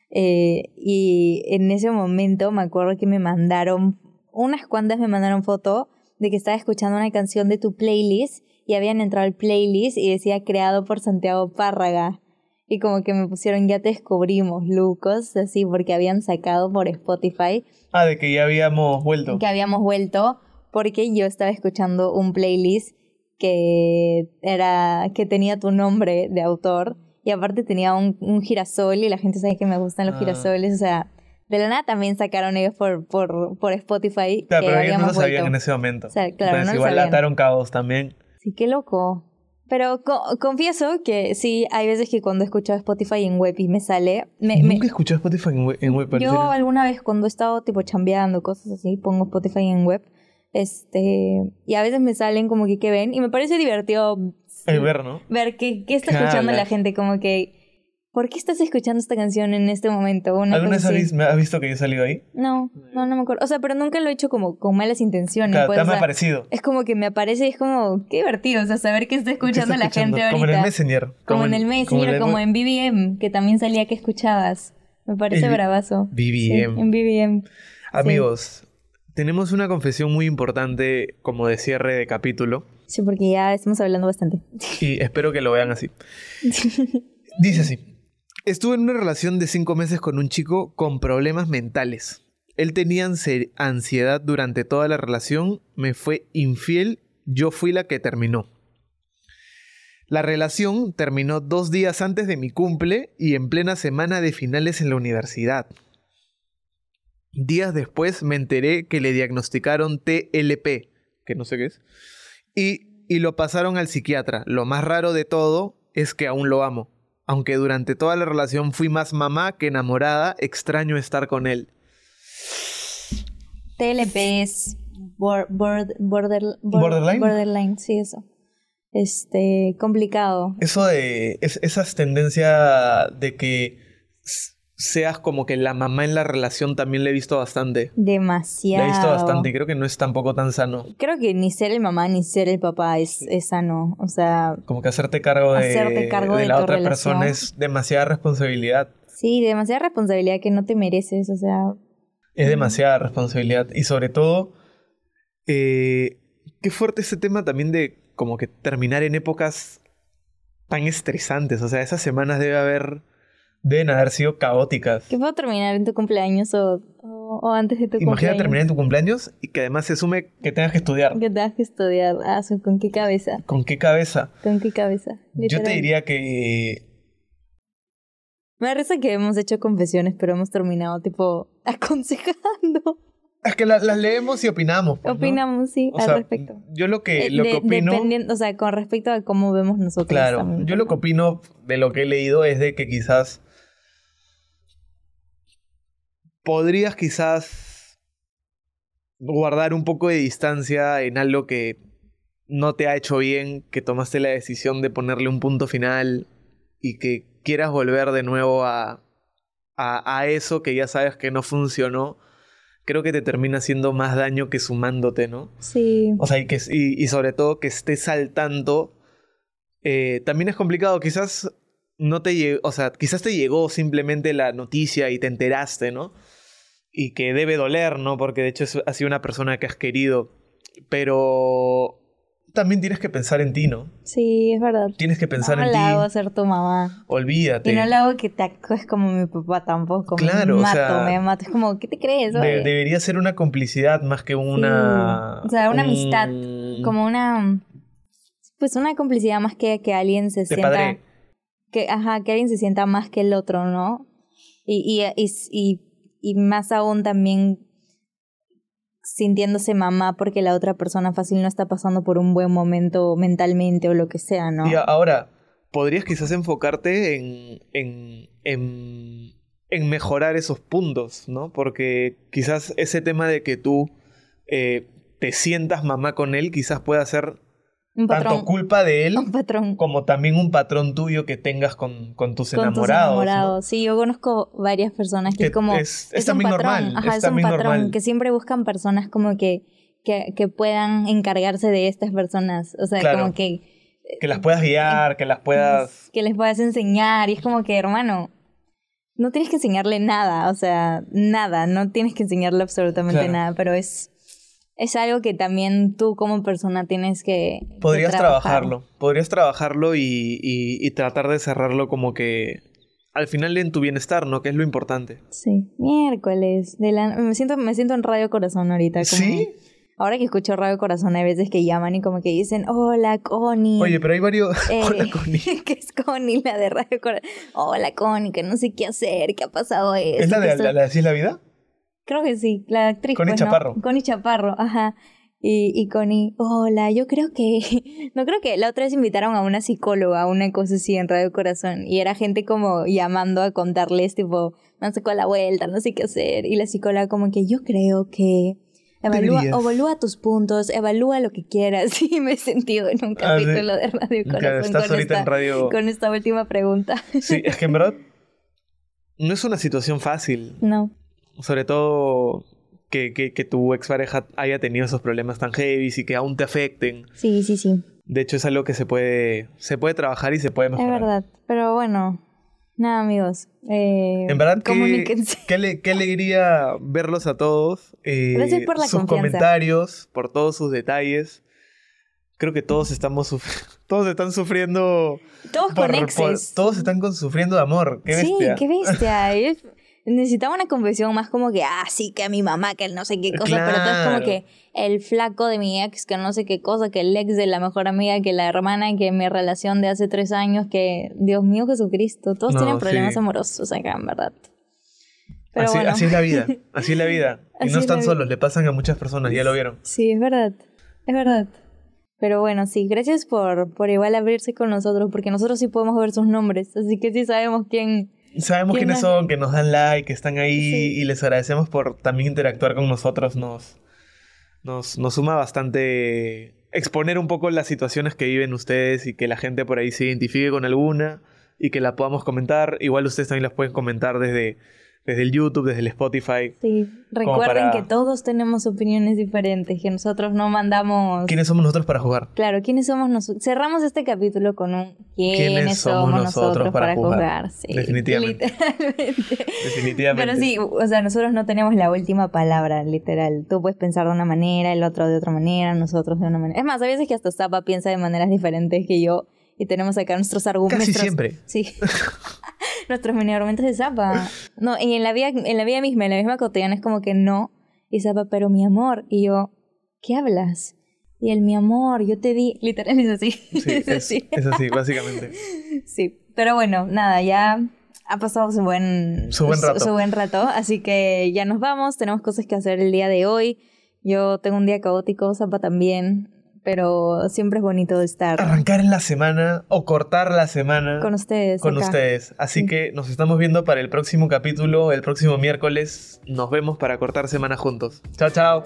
Eh, y en ese momento me acuerdo que me mandaron, unas cuantas me mandaron foto de que estaba escuchando una canción de tu playlist y habían entrado al playlist y decía creado por Santiago Párraga. Y como que me pusieron ya te descubrimos, Lucas, así, porque habían sacado por Spotify Ah, de que ya habíamos vuelto. que habíamos vuelto porque yo estaba escuchando un playlist que era que tenía tu nombre de autor y aparte tenía un, un girasol y la gente sabe que me gustan los Ah. girasoles, o sea, de la nada también sacaron ellos por, por, por Spotify Claro, que pero ellos no lo sabían vuelto. en ese momento. O sea, claro, Entonces no igual sabían. ataron cabos también. Sí, qué loco. Pero co- confieso que sí, hay veces que cuando escucho Spotify en web y me sale, me, me- Nunca escuché Spotify en web. En web Yo pareciera. alguna vez cuando he estado tipo chambeando, cosas así, pongo Spotify en web. Este, y a veces me salen como que qué ven y me parece divertido El ver, ¿no? ver qué, qué está ¿Qué escuchando la gente, como que ¿por qué estás escuchando esta canción en este momento? Una ¿Alguna vez me has visto que yo he salido ahí? No, no, no me acuerdo. O sea, pero nunca lo he hecho como con malas intenciones. Claro, pues, te o me ha sea, parecido. es como que me aparece y es como, qué divertido, o sea, saber qué está ¿Qué escuchando está la gente escuchando? ahorita. Como en el Messenger. Como en el Messenger, como en BBM, que también salía que escuchabas. Me parece El- bravazo. Sí, BBM. en BBM. Amigos, tenemos una confesión muy importante como de cierre de capítulo Sí, porque ya estamos hablando bastante. y espero que lo vean así. [LAUGHS] Dice así. Estuve en una relación de cinco meses con un chico con problemas mentales. Él tenía ansi- ansiedad durante toda la relación, me fue infiel, yo fui la que terminó. La relación terminó dos días antes de mi cumple y en plena semana de finales en la universidad. Días después me enteré que le diagnosticaron TLP, que no sé qué es, y, y lo pasaron al psiquiatra. Lo más raro de todo es que aún lo amo. Aunque durante toda la relación fui más mamá que enamorada, extraño estar con él. TLP es bor- bord- border, bor- ¿Borderline? Borderline, sí, eso. Este, complicado. Eso de. Es, esa tendencia de que seas como que la mamá en la relación también le he visto bastante. Demasiado. Le he visto bastante y creo que no es tampoco tan sano. Creo que ni ser el mamá ni ser el papá es, es sano. O sea, Como que hacerte cargo de, Hacerte cargo de la otra relación. persona es demasiada responsabilidad. sí, demasiada responsabilidad que no te mereces. O sea, Es demasiada responsabilidad. Y sobre todo, eh, qué fuerte ese tema también de como que terminar en épocas tan estresantes. O sea, esas semanas debe haber, deben haber sido caóticas. ¿Qué puedo terminar en tu cumpleaños o, o, o antes de tu Imagina cumpleaños? terminar en tu cumpleaños y que además se sume que tengas que estudiar. Que tengas que estudiar. Ah, ¿con qué cabeza? ¿Con qué cabeza? ¿Con qué cabeza? Yo te diría que Me da risa que hemos hecho confesiones, pero hemos terminado, tipo, [LAUGHS] aconsejando. es que la- las leemos y opinamos. pues, ¿no? Opinamos, sí, O al sea, respecto. Yo lo que, Eh, lo de- que opino... dependiendo- o sea, con respecto a cómo vemos nosotros. Claro, también, yo lo que ¿no? opino de lo que he leído es de que quizás podrías quizás guardar un poco de distancia en algo que no te ha hecho bien, que tomaste la decisión de ponerle un punto final y que quieras volver de nuevo a, a, a eso que ya sabes que no funcionó, creo que te termina haciendo más daño que sumándote, ¿no? Sí. O sea, y, que, y, y sobre todo que estés al tanto. eh, también es complicado. Quizás no te llegó. O sea, quizás te llegó simplemente la noticia y te enteraste, ¿no? Y que debe doler, ¿no? Porque de hecho es, ha sido una persona que has querido. Pero también tienes que pensar en ti, ¿no? Sí, es verdad. Tienes que pensar no en la hago ti. ser tu mamá. Olvídate. Y no la hago que te acoges como mi papá tampoco. Claro, o me mato, sea, me mato. Es como, ¿qué te crees? De- debería ser una complicidad más que una. O sea, una amistad, Como una... Pues una complicidad más que que alguien se sienta... padre. Que, ajá, que alguien se sienta más que el otro, ¿no? Y, y, y, y, y más aún también sintiéndose mamá porque la otra persona fácil no está pasando por un buen momento mentalmente o lo que sea, ¿no? Y ahora, podrías quizás enfocarte en, en, en, en mejorar esos puntos, ¿no? Porque quizás ese tema de que tú eh, te sientas mamá con él, quizás pueda ser un tanto culpa de él Un como también un patrón tuyo que tengas con, con tus con enamorados. tus ¿no? enamorados. Sí, yo conozco varias personas que, como... es- es también patrón. normal, Ajá, es un patrón. normal. Que siempre buscan personas como que, que, que puedan encargarse de estas personas. O sea, Claro. como que... Que las puedas guiar, que las puedas... Que les puedas enseñar. Y es como que, hermano, no tienes que enseñarle nada. O sea, nada. No tienes que enseñarle absolutamente Claro. nada. Pero es... Es algo que también tú como persona tienes que... que Podrías trabajar. trabajarlo, podrías trabajarlo y, y- y tratar de cerrarlo como que al final en tu bienestar, ¿no? Que es lo importante. Sí. Miércoles. De la... me, siento, me siento en Radio Corazón ahorita. Como... ¿Sí? Ahora que escucho Radio Corazón, hay veces que llaman y como que dicen, hola, Connie. Oye, pero hay varios... [LAUGHS] Eh, Hola, Connie. [LAUGHS] que es Connie, la de Radio Corazón. Hola, Connie, que no sé qué hacer, que ha pasado esto. ¿Es la de la, la Así es la vida? Creo que sí, la actriz. Connie pues, ¿no? Chaparro. Connie Chaparro, ajá. Y, y Connie, hola, yo creo que... [LAUGHS] No creo que la otra vez invitaron a una psicóloga, una cosa así en Radio Corazón. Y era gente como llamando a contarles, tipo, me han sacado la vuelta, no sé qué hacer. Y la psicóloga como que yo creo que... Evalúa, evalúa tus puntos, evalúa lo que quieras. [LAUGHS] Y me he sentido en un Ah, capítulo de Radio Corazón estás con, ahorita esta, en radio... con esta última pregunta. Sí, es que en verdad no es una situación fácil. No. Sobre todo que, que, que tu expareja haya tenido esos problemas tan heavy y que aún te afecten. Sí, sí, sí. De hecho, es algo que se puede, se puede trabajar y se puede Es mejorar. verdad. Pero bueno, nada, amigos. Eh, En verdad, qué, comuníquense. qué, ale- qué alegría verlos a todos. eh, Gracias por la sus confianza. comentarios, por todos sus detalles. Creo que todos estamos [LAUGHS] todos están sufriendo. Todos por- con por- exes. todos están con- sufriendo de amor. Qué sí, bestia. qué bestia. [LAUGHS] Es- Necesitaba una confesión más como que, ah, sí, que a mi mamá, que el no sé qué cosa, pero todo es como que el flaco de mi ex, que no sé qué cosa, que el ex de la mejor amiga, que la hermana, que mi relación de hace tres años, que, Dios mío Jesucristo, todos No, tienen problemas sí. amorosos acá, en verdad. Pero así, bueno. así es la vida. [LAUGHS] Así es la vida. Y no están solos, le pasan a muchas personas, ya lo vieron. Sí, es verdad. Es verdad. Pero bueno, sí, gracias por, por igual abrirse con nosotros, porque nosotros sí podemos ver sus nombres, así que sí sabemos quién. Sabemos ¿Quién quiénes son, que nos dan like, que están ahí Sí. y les agradecemos por también interactuar con nosotros. Nos, nos, nos suma bastante exponer un poco las situaciones que viven ustedes y que la gente por ahí se identifique con alguna y que la podamos comentar. Igual ustedes también las pueden comentar desde, desde el YouTube, desde el Spotify. Sí, recuerden para- que todos tenemos opiniones diferentes, que nosotros no mandamos... ¿Quiénes somos nosotros para jugar? Claro, ¿quiénes somos nosotros? Cerramos este capítulo con un ¿Quiénes, somos nosotros para jugar? Sí, Definitivamente. Literalmente. Definitivamente. Pero sí, o sea, nosotros no tenemos la última palabra, literal. Tú puedes pensar de una manera, el otro de otra manera, nosotros de una manera. Es más, a veces que hasta Zapa piensa de maneras diferentes que yo y tenemos acá nuestros argumentos. Casi siempre. Sí. [LAUGHS] nuestros mini argumentos de Zapa. No, y en la vida, en la vida misma, en la misma cotidiana es como que no. Y Zapa, pero mi amor. Y yo, ¿qué hablas? Y el mi amor, yo te di. Literal es así. Sí, [LAUGHS] es así. es así, básicamente. [LAUGHS] Sí, pero bueno, nada, ya ha pasado su buen, Su buen rato. su buen rato, así que ya nos vamos, tenemos cosas que hacer el día de hoy. Yo tengo un día caótico, Zapa también, pero siempre es bonito estar Arrancar en la semana o cortar la semana con ustedes. con acá. ustedes. Así Sí. que nos estamos viendo para el próximo capítulo, el próximo miércoles. Nos vemos para cortar semana juntos. Chao, chao.